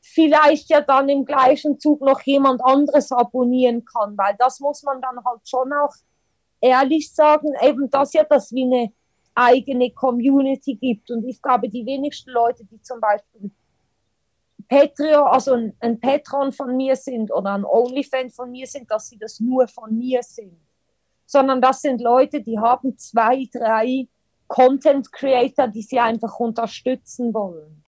vielleicht ja dann im gleichen Zug noch jemand anderes abonnieren kann, weil das muss man dann halt schon auch ehrlich sagen, eben das ja, dass wie eine eigene Community gibt. Und ich glaube, die wenigsten Leute, die zum Beispiel Patreon, also ein, ein Patron von mir sind oder ein OnlyFans von mir sind, dass sie das nur von mir sind. Sondern das sind Leute, die haben zwei, drei Content Creator, die sie einfach unterstützen wollen.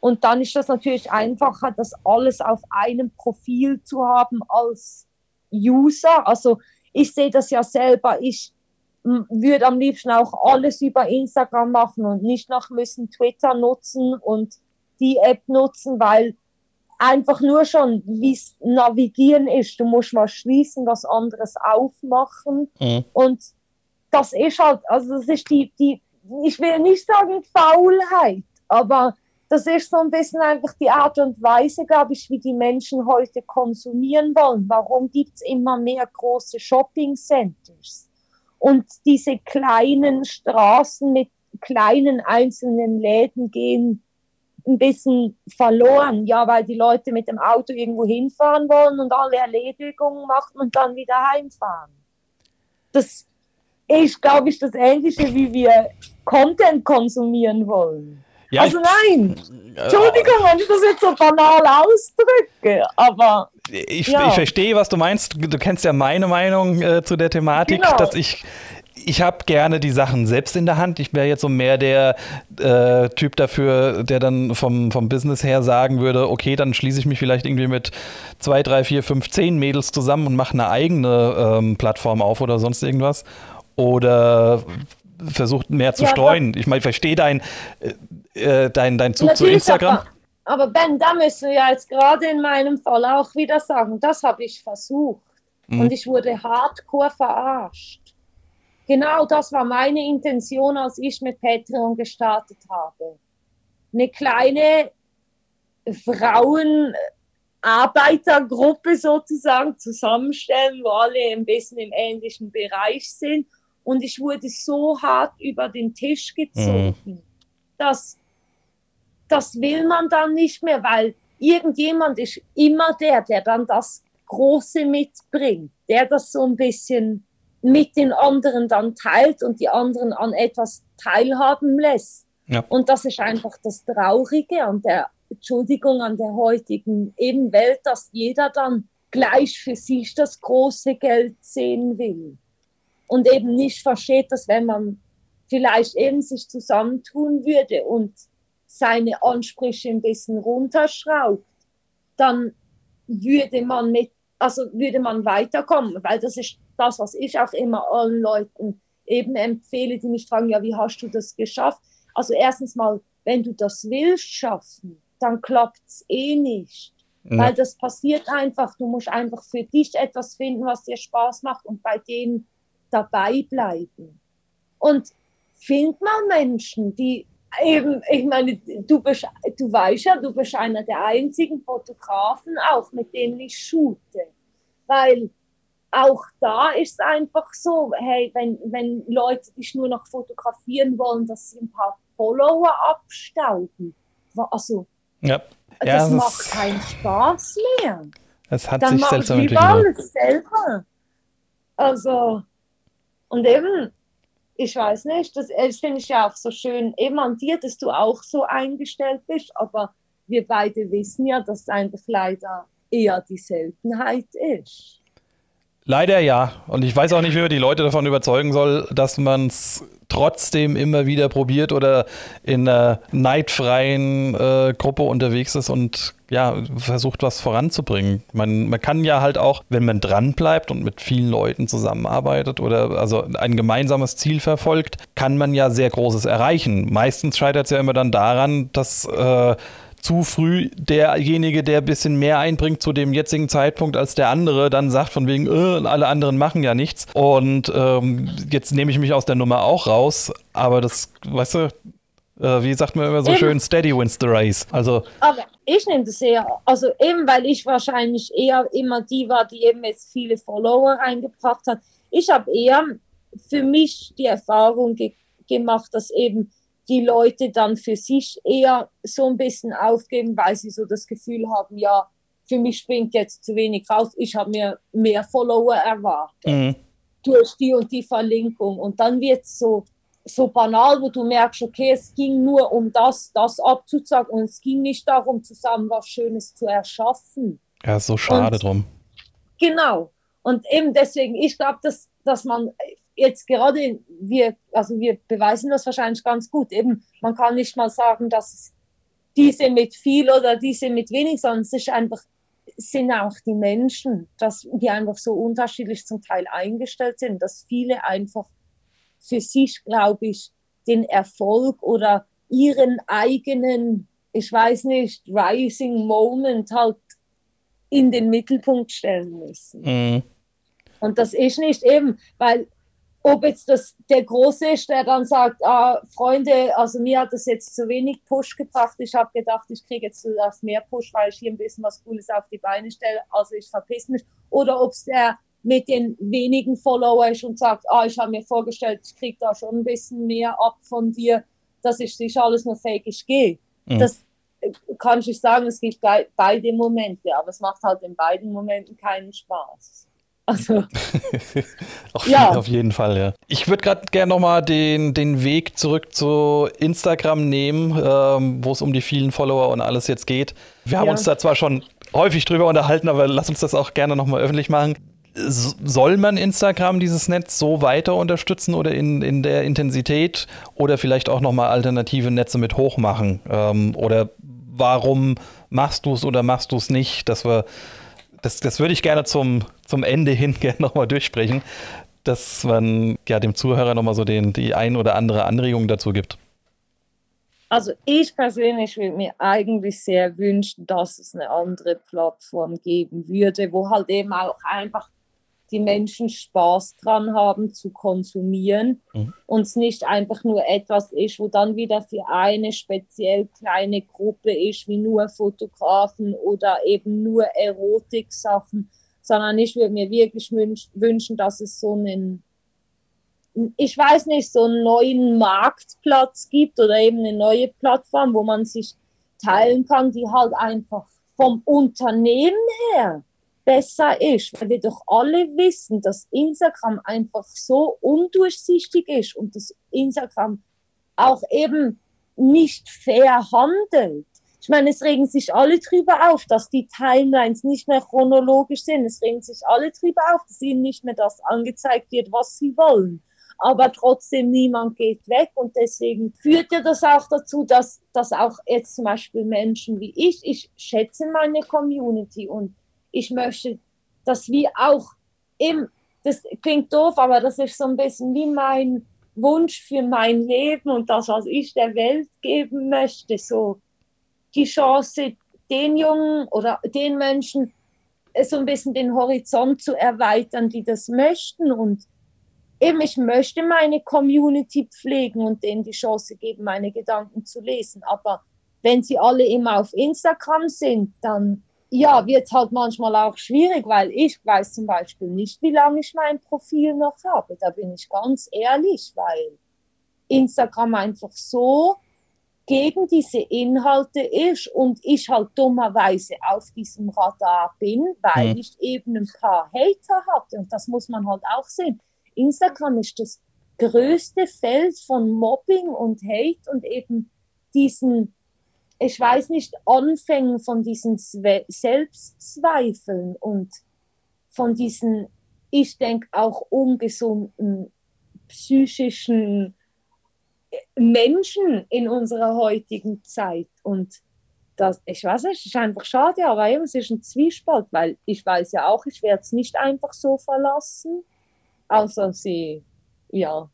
Und dann ist das natürlich einfacher, das alles auf einem Profil zu haben als User. Also ich sehe das ja selber. Ich würde am liebsten auch alles über Instagram machen und nicht noch müssen Twitter nutzen und die App nutzen, weil einfach nur schon, wie es navigieren ist, du musst mal schließen, was anderes aufmachen mhm. und das ist halt, also das ist die, die, ich will nicht sagen Faulheit, aber das ist so ein bisschen einfach die Art und Weise, glaube ich, wie die Menschen heute konsumieren wollen. Warum gibt es immer mehr große Shopping Centers? Und diese kleinen Straßen mit kleinen einzelnen Läden gehen ein bisschen verloren, ja, weil die Leute mit dem Auto irgendwo hinfahren wollen und alle Erledigungen machen und dann wieder heimfahren. Das ist, glaube ich, das Ähnliche, wie wir Content konsumieren wollen. Ja, also nein, Entschuldigung, wenn ich das jetzt so banal ausdrücke, aber. Ich, ja. ich verstehe, was du meinst. Du kennst ja meine Meinung äh, zu der Thematik, genau. dass ich ich habe gerne die Sachen selbst in der Hand. Ich wäre jetzt so mehr der äh, Typ dafür, der dann vom, vom Business her sagen würde, okay, dann schließe ich mich vielleicht irgendwie mit zwei, drei, vier, fünf, zehn Mädels zusammen und mache eine eigene ähm, Plattform auf oder sonst irgendwas. Oder versucht mehr zu ja, streuen. Ich meine, ich verstehe dein, äh, dein, dein Zug zu Instagram. Aber, aber Ben, da müssen wir jetzt gerade in meinem Fall auch wieder sagen, das habe ich versucht. Mhm. Und ich wurde hardcore verarscht. Genau das war meine Intention, als ich mit Patreon gestartet habe. Eine kleine Frauenarbeitergruppe sozusagen zusammenstellen, wo alle ein bisschen im ähnlichen Bereich sind. Und ich wurde so hart über den Tisch gezogen, mhm. dass das will man dann nicht mehr, weil irgendjemand ist immer der, der dann das Große mitbringt, der das so ein bisschen mit den anderen dann teilt und die anderen an etwas teilhaben lässt. Ja. Und das ist einfach das Traurige an der, Entschuldigung, an der heutigen eben Welt, dass jeder dann gleich für sich das große Geld sehen will. Und eben nicht versteht, dass wenn man vielleicht eben sich zusammentun würde und seine Ansprüche ein bisschen runterschraubt, dann würde man mit, also würde man weiterkommen, weil das ist das, was ich auch immer allen Leuten eben empfehle, die mich fragen, ja, wie hast du das geschafft? Also erstens mal, wenn du das willst schaffen, dann klappt es eh nicht. Ja. Weil das passiert einfach. Du musst einfach für dich etwas finden, was dir Spaß macht und bei dem dabei bleiben. Und find mal Menschen, die eben, ich meine, du, bist, du weißt ja, du bist einer der einzigen Fotografen auch, mit denen ich shoote. Weil auch da ist es einfach so, hey, wenn, wenn Leute dich nur noch fotografieren wollen, dass sie ein paar Follower abstauben, also ja. das ja, macht das keinen Spaß mehr. Es hat Dann sich seltsam entwickelt. alles selber. Also, und eben, ich weiß nicht, das, das finde ich ja auch so schön, eben an dir, dass du auch so eingestellt bist, aber wir beide wissen ja, dass einfach leider eher die Seltenheit ist. Leider ja. Und ich weiß auch nicht, wie man die Leute davon überzeugen soll, dass man es trotzdem immer wieder probiert oder in einer neidfreien äh, Gruppe unterwegs ist und ja, versucht, was voranzubringen. Man, man kann ja halt auch, wenn man dranbleibt und mit vielen Leuten zusammenarbeitet oder also ein gemeinsames Ziel verfolgt, kann man ja sehr Großes erreichen. Meistens scheitert es ja immer dann daran, dass äh, zu früh derjenige, der ein bisschen mehr einbringt zu dem jetzigen Zeitpunkt als der andere, dann sagt von wegen, äh, alle anderen machen ja nichts. Und ähm, jetzt nehme ich mich aus der Nummer auch raus. Aber das, weißt du, äh, wie sagt man immer so eben. schön, steady wins the race. Also, aber ich nehme das eher, also eben weil ich wahrscheinlich eher immer die war, die eben jetzt viele Follower reingebracht hat. Ich habe eher für mich die Erfahrung ge gemacht, dass eben die Leute dann für sich eher so ein bisschen aufgeben, weil sie so das Gefühl haben, ja, für mich springt jetzt zu wenig raus, ich habe mir mehr Follower erwartet mhm. durch die und die Verlinkung. Und dann wird es so, so banal, wo du merkst, okay, es ging nur um das, das abzuzagen und es ging nicht darum, zusammen was Schönes zu erschaffen. Ja, so schade und, drum. Genau. Und eben deswegen, ich glaube, dass, dass man jetzt gerade, wir, also wir beweisen das wahrscheinlich ganz gut. Eben, man kann nicht mal sagen, dass diese mit viel oder diese mit wenig, sondern es ist einfach, sind auch die Menschen, dass die einfach so unterschiedlich zum Teil eingestellt sind, dass viele einfach für sich, glaube ich, den Erfolg oder ihren eigenen, ich weiß nicht, rising Moment halt in den Mittelpunkt stellen müssen. Mhm. Und das ist nicht eben, weil ob jetzt das der Große ist, der dann sagt, ah, Freunde, also mir hat das jetzt zu wenig Push gebracht. Ich habe gedacht, ich kriege jetzt das mehr Push, weil ich hier ein bisschen was Cooles auf die Beine stelle. Also ich verpiss mich. Oder ob es der mit den wenigen Follower ist und sagt, ah, ich habe mir vorgestellt, ich kriege da schon ein bisschen mehr ab von dir. Das ist sicher alles nur fake, ich gehe. Mhm. Das äh, kann ich sagen, es gibt beide Momente, aber es macht halt in beiden Momenten keinen Spaß. Also, auf, ja. auf jeden Fall, ja. Ich würde gerade gerne nochmal den, den Weg zurück zu Instagram nehmen, ähm, wo es um die vielen Follower und alles jetzt geht. Wir haben ja. uns da zwar schon häufig drüber unterhalten, aber lass uns das auch gerne nochmal öffentlich machen. Soll man Instagram, dieses Netz, so weiter unterstützen oder in, in der Intensität oder vielleicht auch nochmal alternative Netze mit hochmachen? Ähm, oder warum machst du es oder machst du es nicht, dass wir das, das würde ich gerne zum, zum Ende hin gerne nochmal durchsprechen, dass man ja dem Zuhörer nochmal so den, die ein oder andere Anregung dazu gibt. Also ich persönlich würde mir eigentlich sehr wünschen, dass es eine andere Plattform geben würde, wo halt eben auch einfach die Menschen Spaß dran haben zu konsumieren mhm. und es nicht einfach nur etwas ist, wo dann wieder für eine speziell kleine Gruppe ist, wie nur Fotografen oder eben nur Erotik-Sachen, sondern ich würde mir wirklich wünschen, dass es so einen, ich weiß nicht, so einen neuen Marktplatz gibt oder eben eine neue Plattform, wo man sich teilen kann, die halt einfach vom Unternehmen her besser ist, weil wir doch alle wissen, dass Instagram einfach so undurchsichtig ist und dass Instagram auch eben nicht fair handelt. Ich meine, es regen sich alle drüber auf, dass die Timelines nicht mehr chronologisch sind. Es regen sich alle drüber auf, dass ihnen nicht mehr das angezeigt wird, was sie wollen. Aber trotzdem niemand geht weg und deswegen führt ja das auch dazu, dass, dass auch jetzt zum Beispiel Menschen wie ich, ich schätze meine Community und ich möchte, dass wir auch im, das klingt doof, aber das ist so ein bisschen wie mein Wunsch für mein Leben und das, was ich der Welt geben möchte, so die Chance, den Jungen oder den Menschen so ein bisschen den Horizont zu erweitern, die das möchten und eben ich möchte meine Community pflegen und denen die Chance geben, meine Gedanken zu lesen, aber wenn sie alle immer auf Instagram sind, dann ja, wird halt manchmal auch schwierig, weil ich weiß zum Beispiel nicht, wie lange ich mein Profil noch habe. Da bin ich ganz ehrlich, weil Instagram einfach so gegen diese Inhalte ist und ich halt dummerweise auf diesem Radar bin, weil mhm. ich eben ein paar Hater hatte. Und das muss man halt auch sehen. Instagram ist das größte Feld von Mobbing und Hate und eben diesen ich weiß nicht, Anfängen von diesen Zwe Selbstzweifeln und von diesen, ich denke, auch ungesunden psychischen Menschen in unserer heutigen Zeit. Und das, ich weiß nicht, es ist einfach schade, aber eben, es ist ein Zwiespalt, weil ich weiß ja auch, ich werde es nicht einfach so verlassen, außer sie, ja,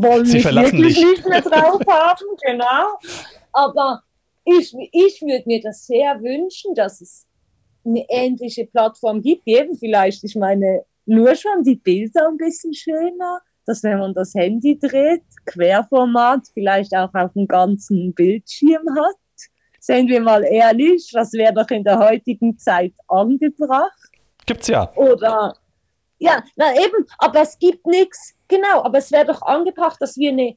wollen sie mich wirklich dich. nicht mehr drauf haben, genau. Aber ich, ich würde mir das sehr wünschen, dass es eine ähnliche Plattform gibt, eben vielleicht, ich meine, nur schon die Bilder ein bisschen schöner, dass wenn man das Handy dreht, Querformat, vielleicht auch auf dem ganzen Bildschirm hat. Seien wir mal ehrlich, das wäre doch in der heutigen Zeit angebracht. Gibt's ja. Oder, ja, na eben, aber es gibt nichts, genau, aber es wäre doch angebracht, dass wir eine,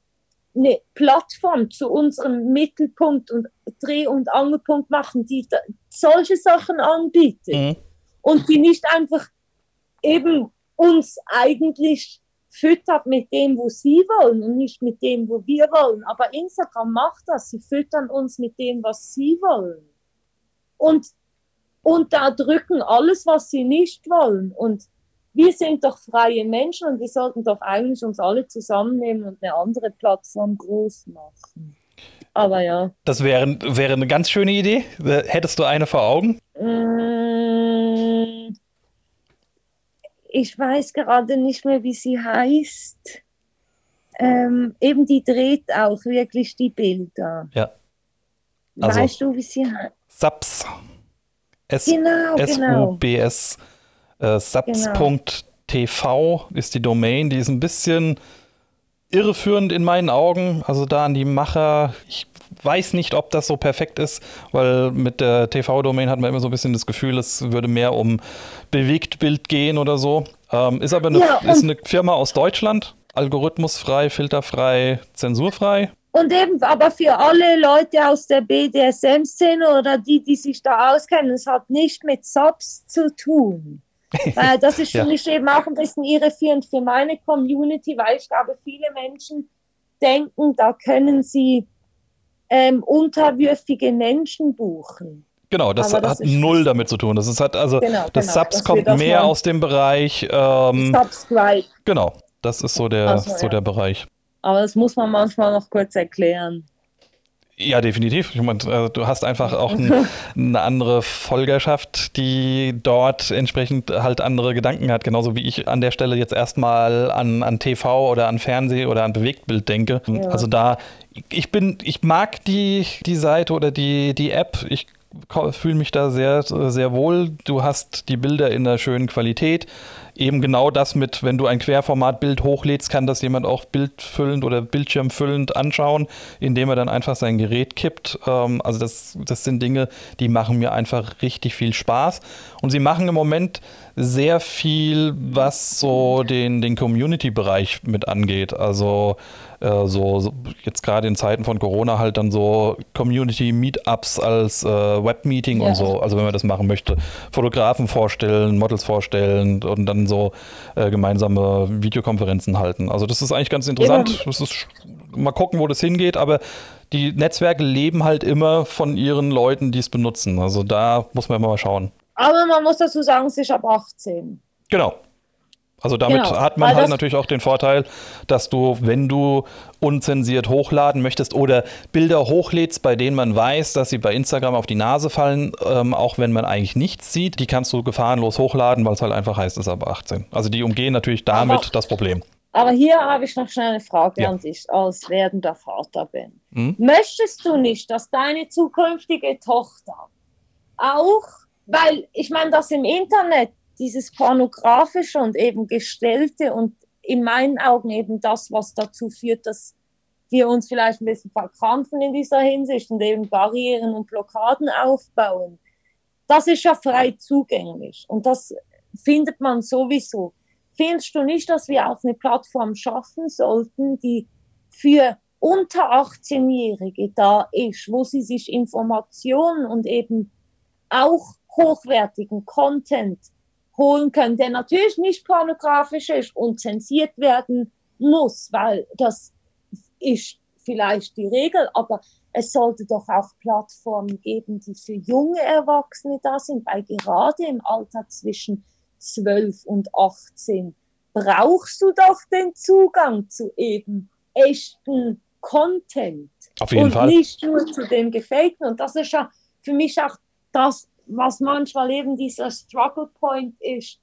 eine Plattform zu unserem Mittelpunkt und Dreh- und Angelpunkt machen, die da, solche Sachen anbietet. Mhm. Und die nicht einfach eben uns eigentlich füttert mit dem, wo sie wollen und nicht mit dem, wo wir wollen. Aber Instagram macht das. Sie füttern uns mit dem, was sie wollen. Und, und da drücken alles, was sie nicht wollen. Und wir sind doch freie Menschen und wir sollten doch eigentlich uns alle zusammennehmen und eine andere Plattform groß machen. Aber ja. Das wäre, wäre eine ganz schöne Idee. Hättest du eine vor Augen? Mmh ich weiß gerade nicht mehr, wie sie heißt. Ähm, eben die dreht auch wirklich die Bilder. Ja. Also, weißt du, wie sie heißt? Subs. S genau, S-U-B-S. Genau. Äh, Subs.tv ist die Domain. Die ist ein bisschen irreführend in meinen Augen. Also da an die Macher. Ich weiß nicht, ob das so perfekt ist, weil mit der TV-Domain hat man immer so ein bisschen das Gefühl, es würde mehr um Bewegtbild gehen oder so. Ähm, ist aber eine, ja, ist eine Firma aus Deutschland, algorithmusfrei, filterfrei, zensurfrei. Und eben, aber für alle Leute aus der BDSM-Szene oder die, die sich da auskennen, es hat nicht mit Subs zu tun. Weil das ist für ja. mich eben auch ein bisschen irreführend für meine Community, weil ich glaube, viele Menschen denken, da können sie ähm, unterwürfige Menschen buchen. Genau, das, das hat null damit zu tun. Das ist halt, also genau, das genau, Subs kommt mehr aus dem Bereich. Ähm, Subscribe. Genau, das ist so der, also, so ja. der Bereich. Aber das muss man manchmal noch kurz erklären. Ja, definitiv. Ich meine, äh, du hast einfach auch ein, eine andere Folgerschaft, die dort entsprechend halt andere Gedanken hat. Genauso wie ich an der Stelle jetzt erstmal an, an TV oder an Fernseh oder an Bewegtbild denke. Ja. Also da, ich bin, ich mag die, die Seite oder die, die App. Ich fühle mich da sehr, sehr wohl. Du hast die Bilder in einer schönen Qualität eben genau das mit, wenn du ein Querformatbild hochlädst, kann das jemand auch bildfüllend oder bildschirmfüllend anschauen, indem er dann einfach sein Gerät kippt. Ähm, also das, das sind Dinge, die machen mir einfach richtig viel Spaß. Und sie machen im Moment sehr viel, was so den, den Community-Bereich mit angeht. Also äh, so, jetzt gerade in Zeiten von Corona halt dann so Community-Meetups als äh, Webmeeting ja. und so. Also wenn man das machen möchte, Fotografen vorstellen, Models vorstellen und dann so äh, gemeinsame Videokonferenzen halten. Also das ist eigentlich ganz interessant. Das ist, mal gucken, wo das hingeht, aber die Netzwerke leben halt immer von ihren Leuten, die es benutzen. Also da muss man mal schauen. Aber man muss dazu sagen, es ist ab 18. Genau. Also damit genau, hat man halt natürlich auch den Vorteil, dass du, wenn du unzensiert hochladen möchtest oder Bilder hochlädst, bei denen man weiß, dass sie bei Instagram auf die Nase fallen, ähm, auch wenn man eigentlich nichts sieht, die kannst du gefahrenlos hochladen, weil es halt einfach heißt, es ist ab 18. Also die umgehen natürlich damit aber, das Problem. Aber hier habe ich noch schnell eine Frage ja. an dich, als werdender Vater bin. Hm? Möchtest du nicht, dass deine zukünftige Tochter auch, weil ich meine, das im Internet dieses pornografische und eben gestellte und in meinen Augen eben das, was dazu führt, dass wir uns vielleicht ein bisschen verkrampfen in dieser Hinsicht und eben Barrieren und Blockaden aufbauen. Das ist ja frei zugänglich und das findet man sowieso. Findest du nicht, dass wir auch eine Plattform schaffen sollten, die für unter 18-Jährige da ist, wo sie sich Informationen und eben auch hochwertigen Content holen können, der natürlich nicht pornografisch ist und zensiert werden muss, weil das ist vielleicht die Regel, aber es sollte doch auch Plattformen geben, die für junge Erwachsene da sind, weil gerade im Alter zwischen 12 und 18 brauchst du doch den Zugang zu eben echten Content. Auf jeden und Fall. nicht nur zu dem Gefakten. Und das ist ja für mich auch das, was manchmal eben dieser Struggle Point ist.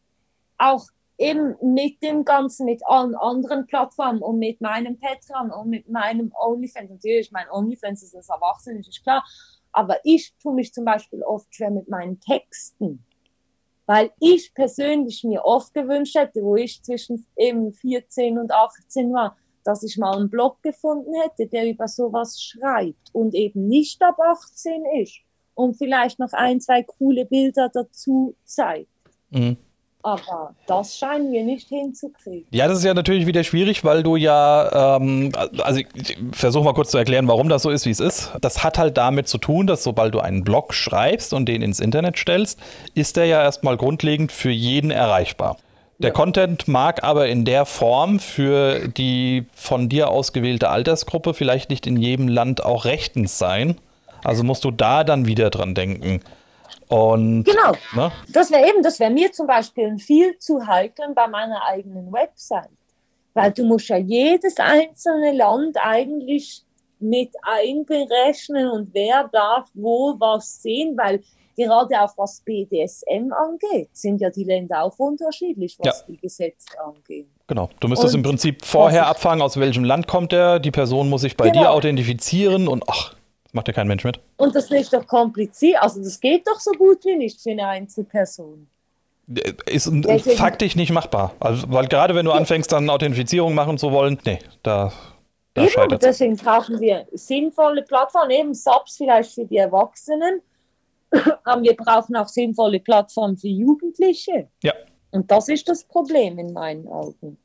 Auch eben mit dem Ganzen, mit allen anderen Plattformen und mit meinem Patreon und mit meinem OnlyFans. Natürlich, mein OnlyFans ist das Erwachsene, ist klar. Aber ich tue mich zum Beispiel oft schwer mit meinen Texten. Weil ich persönlich mir oft gewünscht hätte, wo ich zwischen eben 14 und 18 war, dass ich mal einen Blog gefunden hätte, der über sowas schreibt und eben nicht ab 18 ist und vielleicht noch ein, zwei coole Bilder dazu zeigt. Mhm. Aber das scheinen wir nicht hinzukriegen. Ja, das ist ja natürlich wieder schwierig, weil du ja, ähm, also ich, ich versuche mal kurz zu erklären, warum das so ist, wie es ist. Das hat halt damit zu tun, dass sobald du einen Blog schreibst und den ins Internet stellst, ist der ja erstmal grundlegend für jeden erreichbar. Der ja. Content mag aber in der Form für die von dir ausgewählte Altersgruppe vielleicht nicht in jedem Land auch rechtens sein. Also musst du da dann wieder dran denken. Und, genau. Ne? Das wäre eben, das wäre mir zum Beispiel viel zu heikel bei meiner eigenen Website. Weil du musst ja jedes einzelne Land eigentlich mit einberechnen und wer darf wo was sehen, weil gerade auch was BDSM angeht, sind ja die Länder auch unterschiedlich, was ja. die Gesetze angeht. Genau, du müsstest und im Prinzip vorher abfangen, aus welchem Land kommt er, die Person muss sich bei genau. dir authentifizieren und ach, macht ja kein Mensch mit. Und das ist doch kompliziert. Also das geht doch so gut wie nicht für eine Einzelperson. Äh, ist Deswegen. faktisch nicht machbar. Also, weil gerade wenn du anfängst, dann Authentifizierung machen zu wollen, nee, da, da scheitert Deswegen brauchen wir sinnvolle Plattformen, eben Subs vielleicht für die Erwachsenen, aber wir brauchen auch sinnvolle Plattformen für Jugendliche. Ja. Und das ist das Problem in meinen Augen.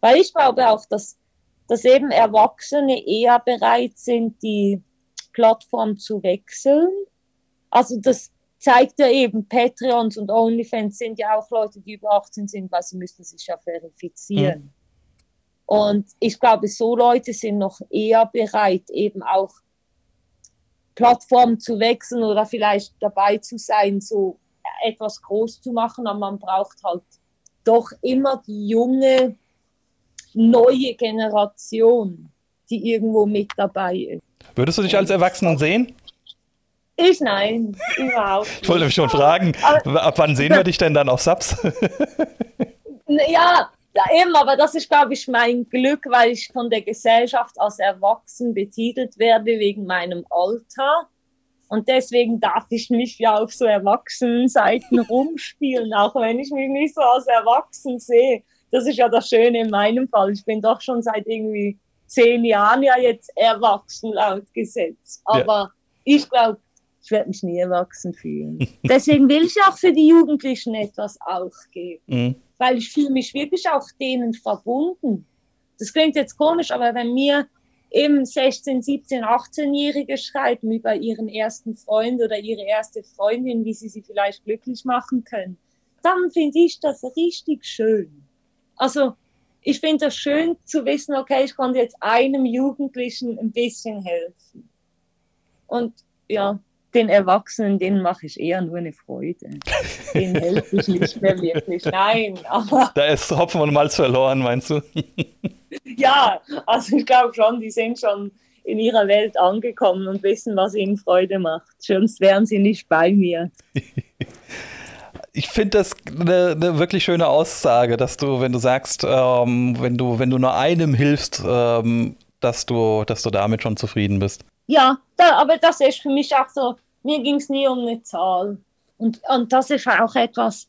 Weil ich glaube auch, dass, dass eben Erwachsene eher bereit sind, die Plattform zu wechseln. Also das zeigt ja eben, Patreons und OnlyFans sind ja auch Leute, die über 18 sind, weil sie müssen sich ja verifizieren. Mhm. Und ich glaube, so Leute sind noch eher bereit, eben auch Plattformen zu wechseln oder vielleicht dabei zu sein, so etwas groß zu machen. Aber man braucht halt doch immer die junge, neue Generation, die irgendwo mit dabei ist. Würdest du dich als Erwachsenen sehen? Ich nein, überhaupt nicht. Ich wollte mich schon fragen, aber, ab wann sehen wir dich denn dann auf Subs? ja, eben, aber das ist, glaube ich, mein Glück, weil ich von der Gesellschaft als erwachsen betitelt werde wegen meinem Alter. Und deswegen darf ich mich ja auf so erwachsenen Seiten rumspielen, auch wenn ich mich nicht so als erwachsen sehe. Das ist ja das Schöne in meinem Fall. Ich bin doch schon seit irgendwie zehn Jahren ja jetzt erwachsen laut Gesetz. Aber ja. ich glaube, ich werde mich nie erwachsen fühlen. Deswegen will ich auch für die Jugendlichen etwas aufgeben. Mhm. Weil ich fühle mich wirklich auch denen verbunden. Das klingt jetzt komisch, aber wenn mir eben 16, 17, 18-Jährige schreiben über ihren ersten Freund oder ihre erste Freundin, wie sie sie vielleicht glücklich machen können, dann finde ich das richtig schön. Also ich finde es schön zu wissen, okay, ich konnte jetzt einem Jugendlichen ein bisschen helfen. Und ja, den Erwachsenen, denen mache ich eher nur eine Freude. Den helfe ich nicht mehr wirklich. Nein, aber. Da ist Hopfen und Malz verloren, meinst du? ja, also ich glaube schon, die sind schon in ihrer Welt angekommen und wissen, was ihnen Freude macht. Sonst wären sie nicht bei mir. ich finde das eine, eine, wirklich schöne Aussage, dass du, wenn du sagst, ähm, wenn du, wenn du nur einem hilfst, ähm, dass du, dass du damit schon zufrieden bist. Ja, da, aber das ist für mich auch so, mir ging es nie um eine Zahl. Und, und das ist auch etwas,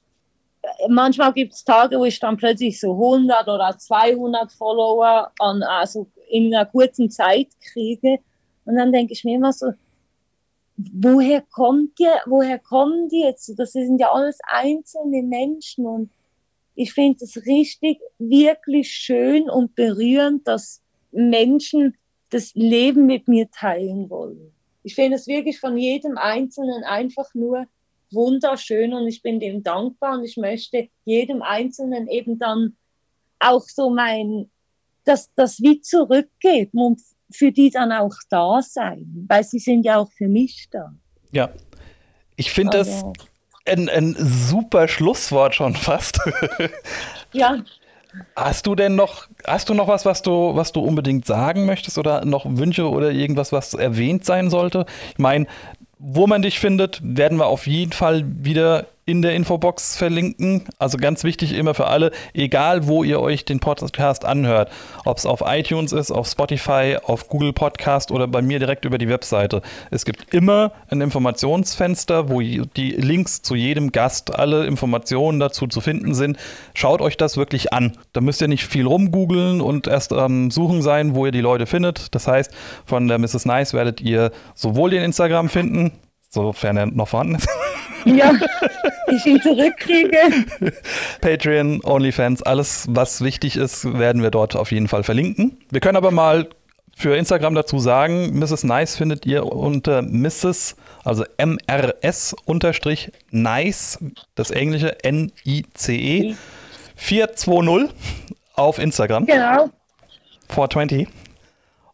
manchmal gibt es Tage, wo ich dann plötzlich so 100 oder 200 Follower an, also in einer kurzen Zeit kriege. Und dann denke ich mir immer so, woher kommt ihr, woher kommen die jetzt? Das sind ja alles einzelne Menschen und ich finde es richtig, wirklich schön und berührend, dass Menschen das Leben mit mir teilen wollen. Ich finde es wirklich von jedem Einzelnen einfach nur wunderschön und ich bin dem dankbar und ich möchte jedem Einzelnen eben dann auch so mein, das, das wie zurückgeben und für die dann auch da sein, weil sie sind ja auch für mich da. Ja, ich finde das ein, ein super Schlusswort schon fast. ja. Hast du denn noch, hast du noch was, was du, was du unbedingt sagen möchtest oder noch Wünsche oder irgendwas, was erwähnt sein sollte? Ich meine, wo man dich findet, werden wir auf jeden Fall wieder in der Infobox verlinken. Also ganz wichtig immer für alle, egal wo ihr euch den Podcast anhört, ob es auf iTunes ist, auf Spotify, auf Google Podcast oder bei mir direkt über die Webseite. Es gibt immer ein Informationsfenster, wo die Links zu jedem Gast, alle Informationen dazu zu finden sind. Schaut euch das wirklich an. Da müsst ihr nicht viel rumgoogeln und erst ähm, Suchen sein, wo ihr die Leute findet. Das heißt, von der Mrs. Nice werdet ihr sowohl den Instagram finden, sofern er noch vorhanden ist. Ja, ich ihn zurückkriege. Patreon, OnlyFans, alles, was wichtig ist, werden wir dort auf jeden Fall verlinken. Wir können aber mal für Instagram dazu sagen, Mrs. Nice findet ihr unter Mrs., also MRS unterstrich Nice, das englische N-I-C-E, 420 auf Instagram. Genau. 420.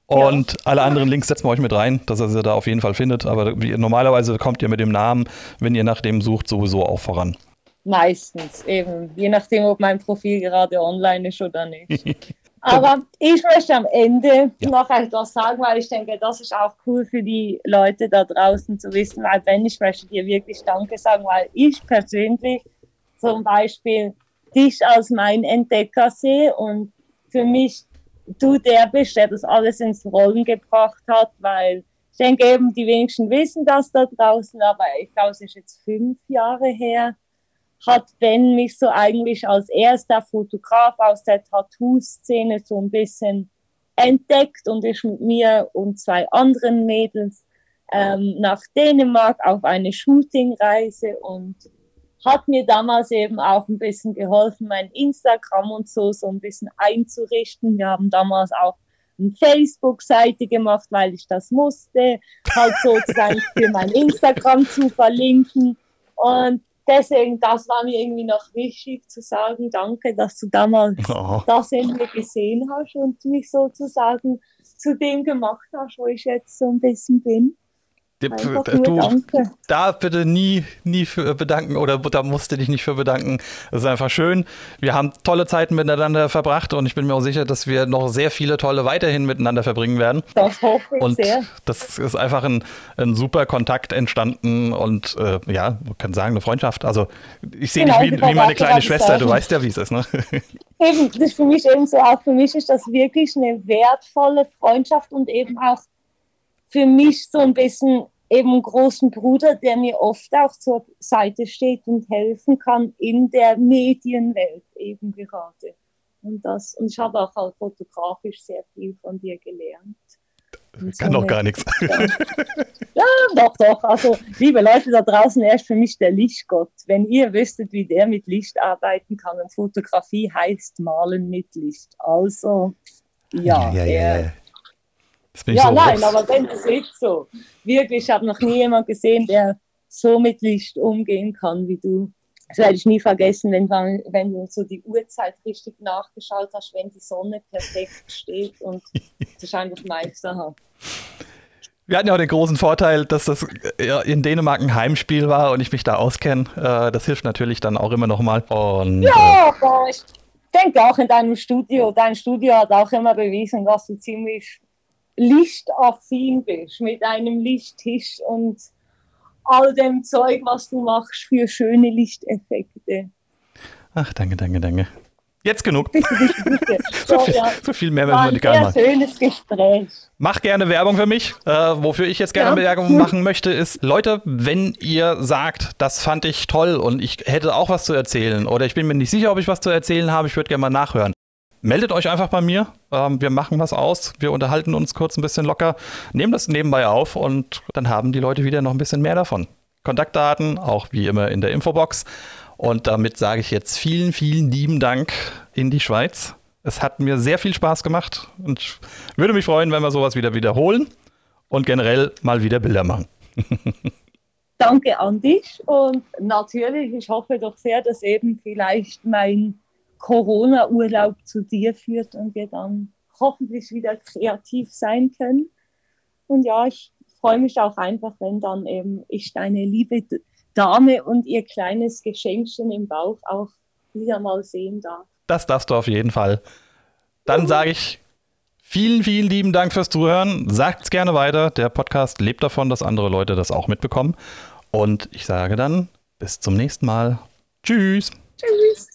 Und ja. alle anderen Links setzen wir euch mit rein, dass ihr sie da auf jeden Fall findet. Aber wie, normalerweise kommt ihr mit dem Namen, wenn ihr nach dem sucht, sowieso auch voran. Meistens, eben. Je nachdem, ob mein Profil gerade online ist oder nicht. Aber ich möchte am Ende ja. noch etwas sagen, weil ich denke, das ist auch cool für die Leute da draußen zu wissen. Weil wenn ich möchte dir wirklich Danke sagen, weil ich persönlich zum Beispiel dich als mein Entdecker sehe und für mich du der bist, der das alles ins Rollen gebracht hat, weil ich denke eben, die wenigsten wissen das da draußen, aber ich glaube, es ist jetzt fünf Jahre her, hat Ben mich so eigentlich als erster Fotograf aus der Tattoo-Szene so ein bisschen entdeckt und ist mit mir und zwei anderen Mädels ähm, nach Dänemark auf eine Shootingreise und hat mir damals eben auch ein bisschen geholfen, mein Instagram und so so ein bisschen einzurichten. Wir haben damals auch eine Facebook-Seite gemacht, weil ich das musste, halt sozusagen für mein Instagram zu verlinken. Und deswegen, das war mir irgendwie noch wichtig zu sagen, danke, dass du damals oh. das mir gesehen hast und mich sozusagen zu dem gemacht hast, wo ich jetzt so ein bisschen bin. Du darf bitte nie, nie für bedanken oder da musst du dich nicht für bedanken. Das ist einfach schön. Wir haben tolle Zeiten miteinander verbracht und ich bin mir auch sicher, dass wir noch sehr viele tolle weiterhin miteinander verbringen werden. Das hoffe ich und sehr. Das ist einfach ein, ein super Kontakt entstanden und äh, ja, man kann sagen, eine Freundschaft. Also ich sehe genau, dich wie, wie meine kleine Schwester, du weißt ja, wie es ist. Ne? Eben, das ist für mich eben so, auch für mich ist das wirklich eine wertvolle Freundschaft und eben auch für mich so ein bisschen eben einen großen Bruder, der mir oft auch zur Seite steht und helfen kann in der Medienwelt eben gerade. Und, das, und ich habe auch halt fotografisch sehr viel von dir gelernt. Und kann so doch gar nichts. Ja, doch, doch. Also, liebe Leute da draußen, er ist für mich der Lichtgott. Wenn ihr wüsstet, wie der mit Licht arbeiten kann, und Fotografie heißt Malen mit Licht. Also, ja, ja, ja, ja, ja so nein, aber wenn das ist so. Wirklich, ich habe noch nie jemanden gesehen, der so mit Licht umgehen kann wie du. Das werde ich nie vergessen, wenn, wenn du so die Uhrzeit richtig nachgeschaut hast, wenn die Sonne perfekt steht und das ist einfach meisterhaft. Wir hatten ja auch den großen Vorteil, dass das in Dänemark ein Heimspiel war und ich mich da auskenne. Äh, das hilft natürlich dann auch immer nochmal. Ja, äh, ich denke auch in deinem Studio. Dein Studio hat auch immer bewiesen, dass du ziemlich lichtaffin bist mit einem Lichttisch und all dem Zeug, was du machst für schöne Lichteffekte. Ach, danke, danke, danke. Jetzt genug. Bitte, bitte, bitte. so, viel, ja. so, viel, mehr werden wir nicht machen. schönes Gespräch. Mach gerne Werbung für mich. Äh, wofür ich jetzt gerne ja. Werbung machen möchte, ist, Leute, wenn ihr sagt, das fand ich toll und ich hätte auch was zu erzählen oder ich bin mir nicht sicher, ob ich was zu erzählen habe, ich würde gerne mal nachhören meldet euch einfach bei mir. Ähm, wir machen was aus. Wir unterhalten uns kurz ein bisschen locker, nehmen das nebenbei auf und dann haben die Leute wieder noch ein bisschen mehr davon. Kontaktdaten, auch wie immer in der Infobox. Und damit sage ich jetzt vielen, vielen lieben Dank in die Schweiz. Es hat mir sehr viel Spaß gemacht und würde mich freuen, wenn wir sowas wieder wiederholen und generell mal wieder Bilder machen. Danke an dich und natürlich, ich hoffe doch sehr, dass eben vielleicht mein Corona-Urlaub zu dir führt und wir dann hoffentlich wieder kreativ sein können. Und ja, ich freue mich auch einfach, wenn dann eben ich deine liebe Dame und ihr kleines Geschenkchen im Bauch auch wieder mal sehen darf. Das darfst du auf jeden Fall. Dann sage ich vielen, vielen lieben Dank fürs Zuhören. Sagt's gerne weiter. Der Podcast lebt davon, dass andere Leute das auch mitbekommen. Und ich sage dann bis zum nächsten Mal. Tschüss. Tschüss.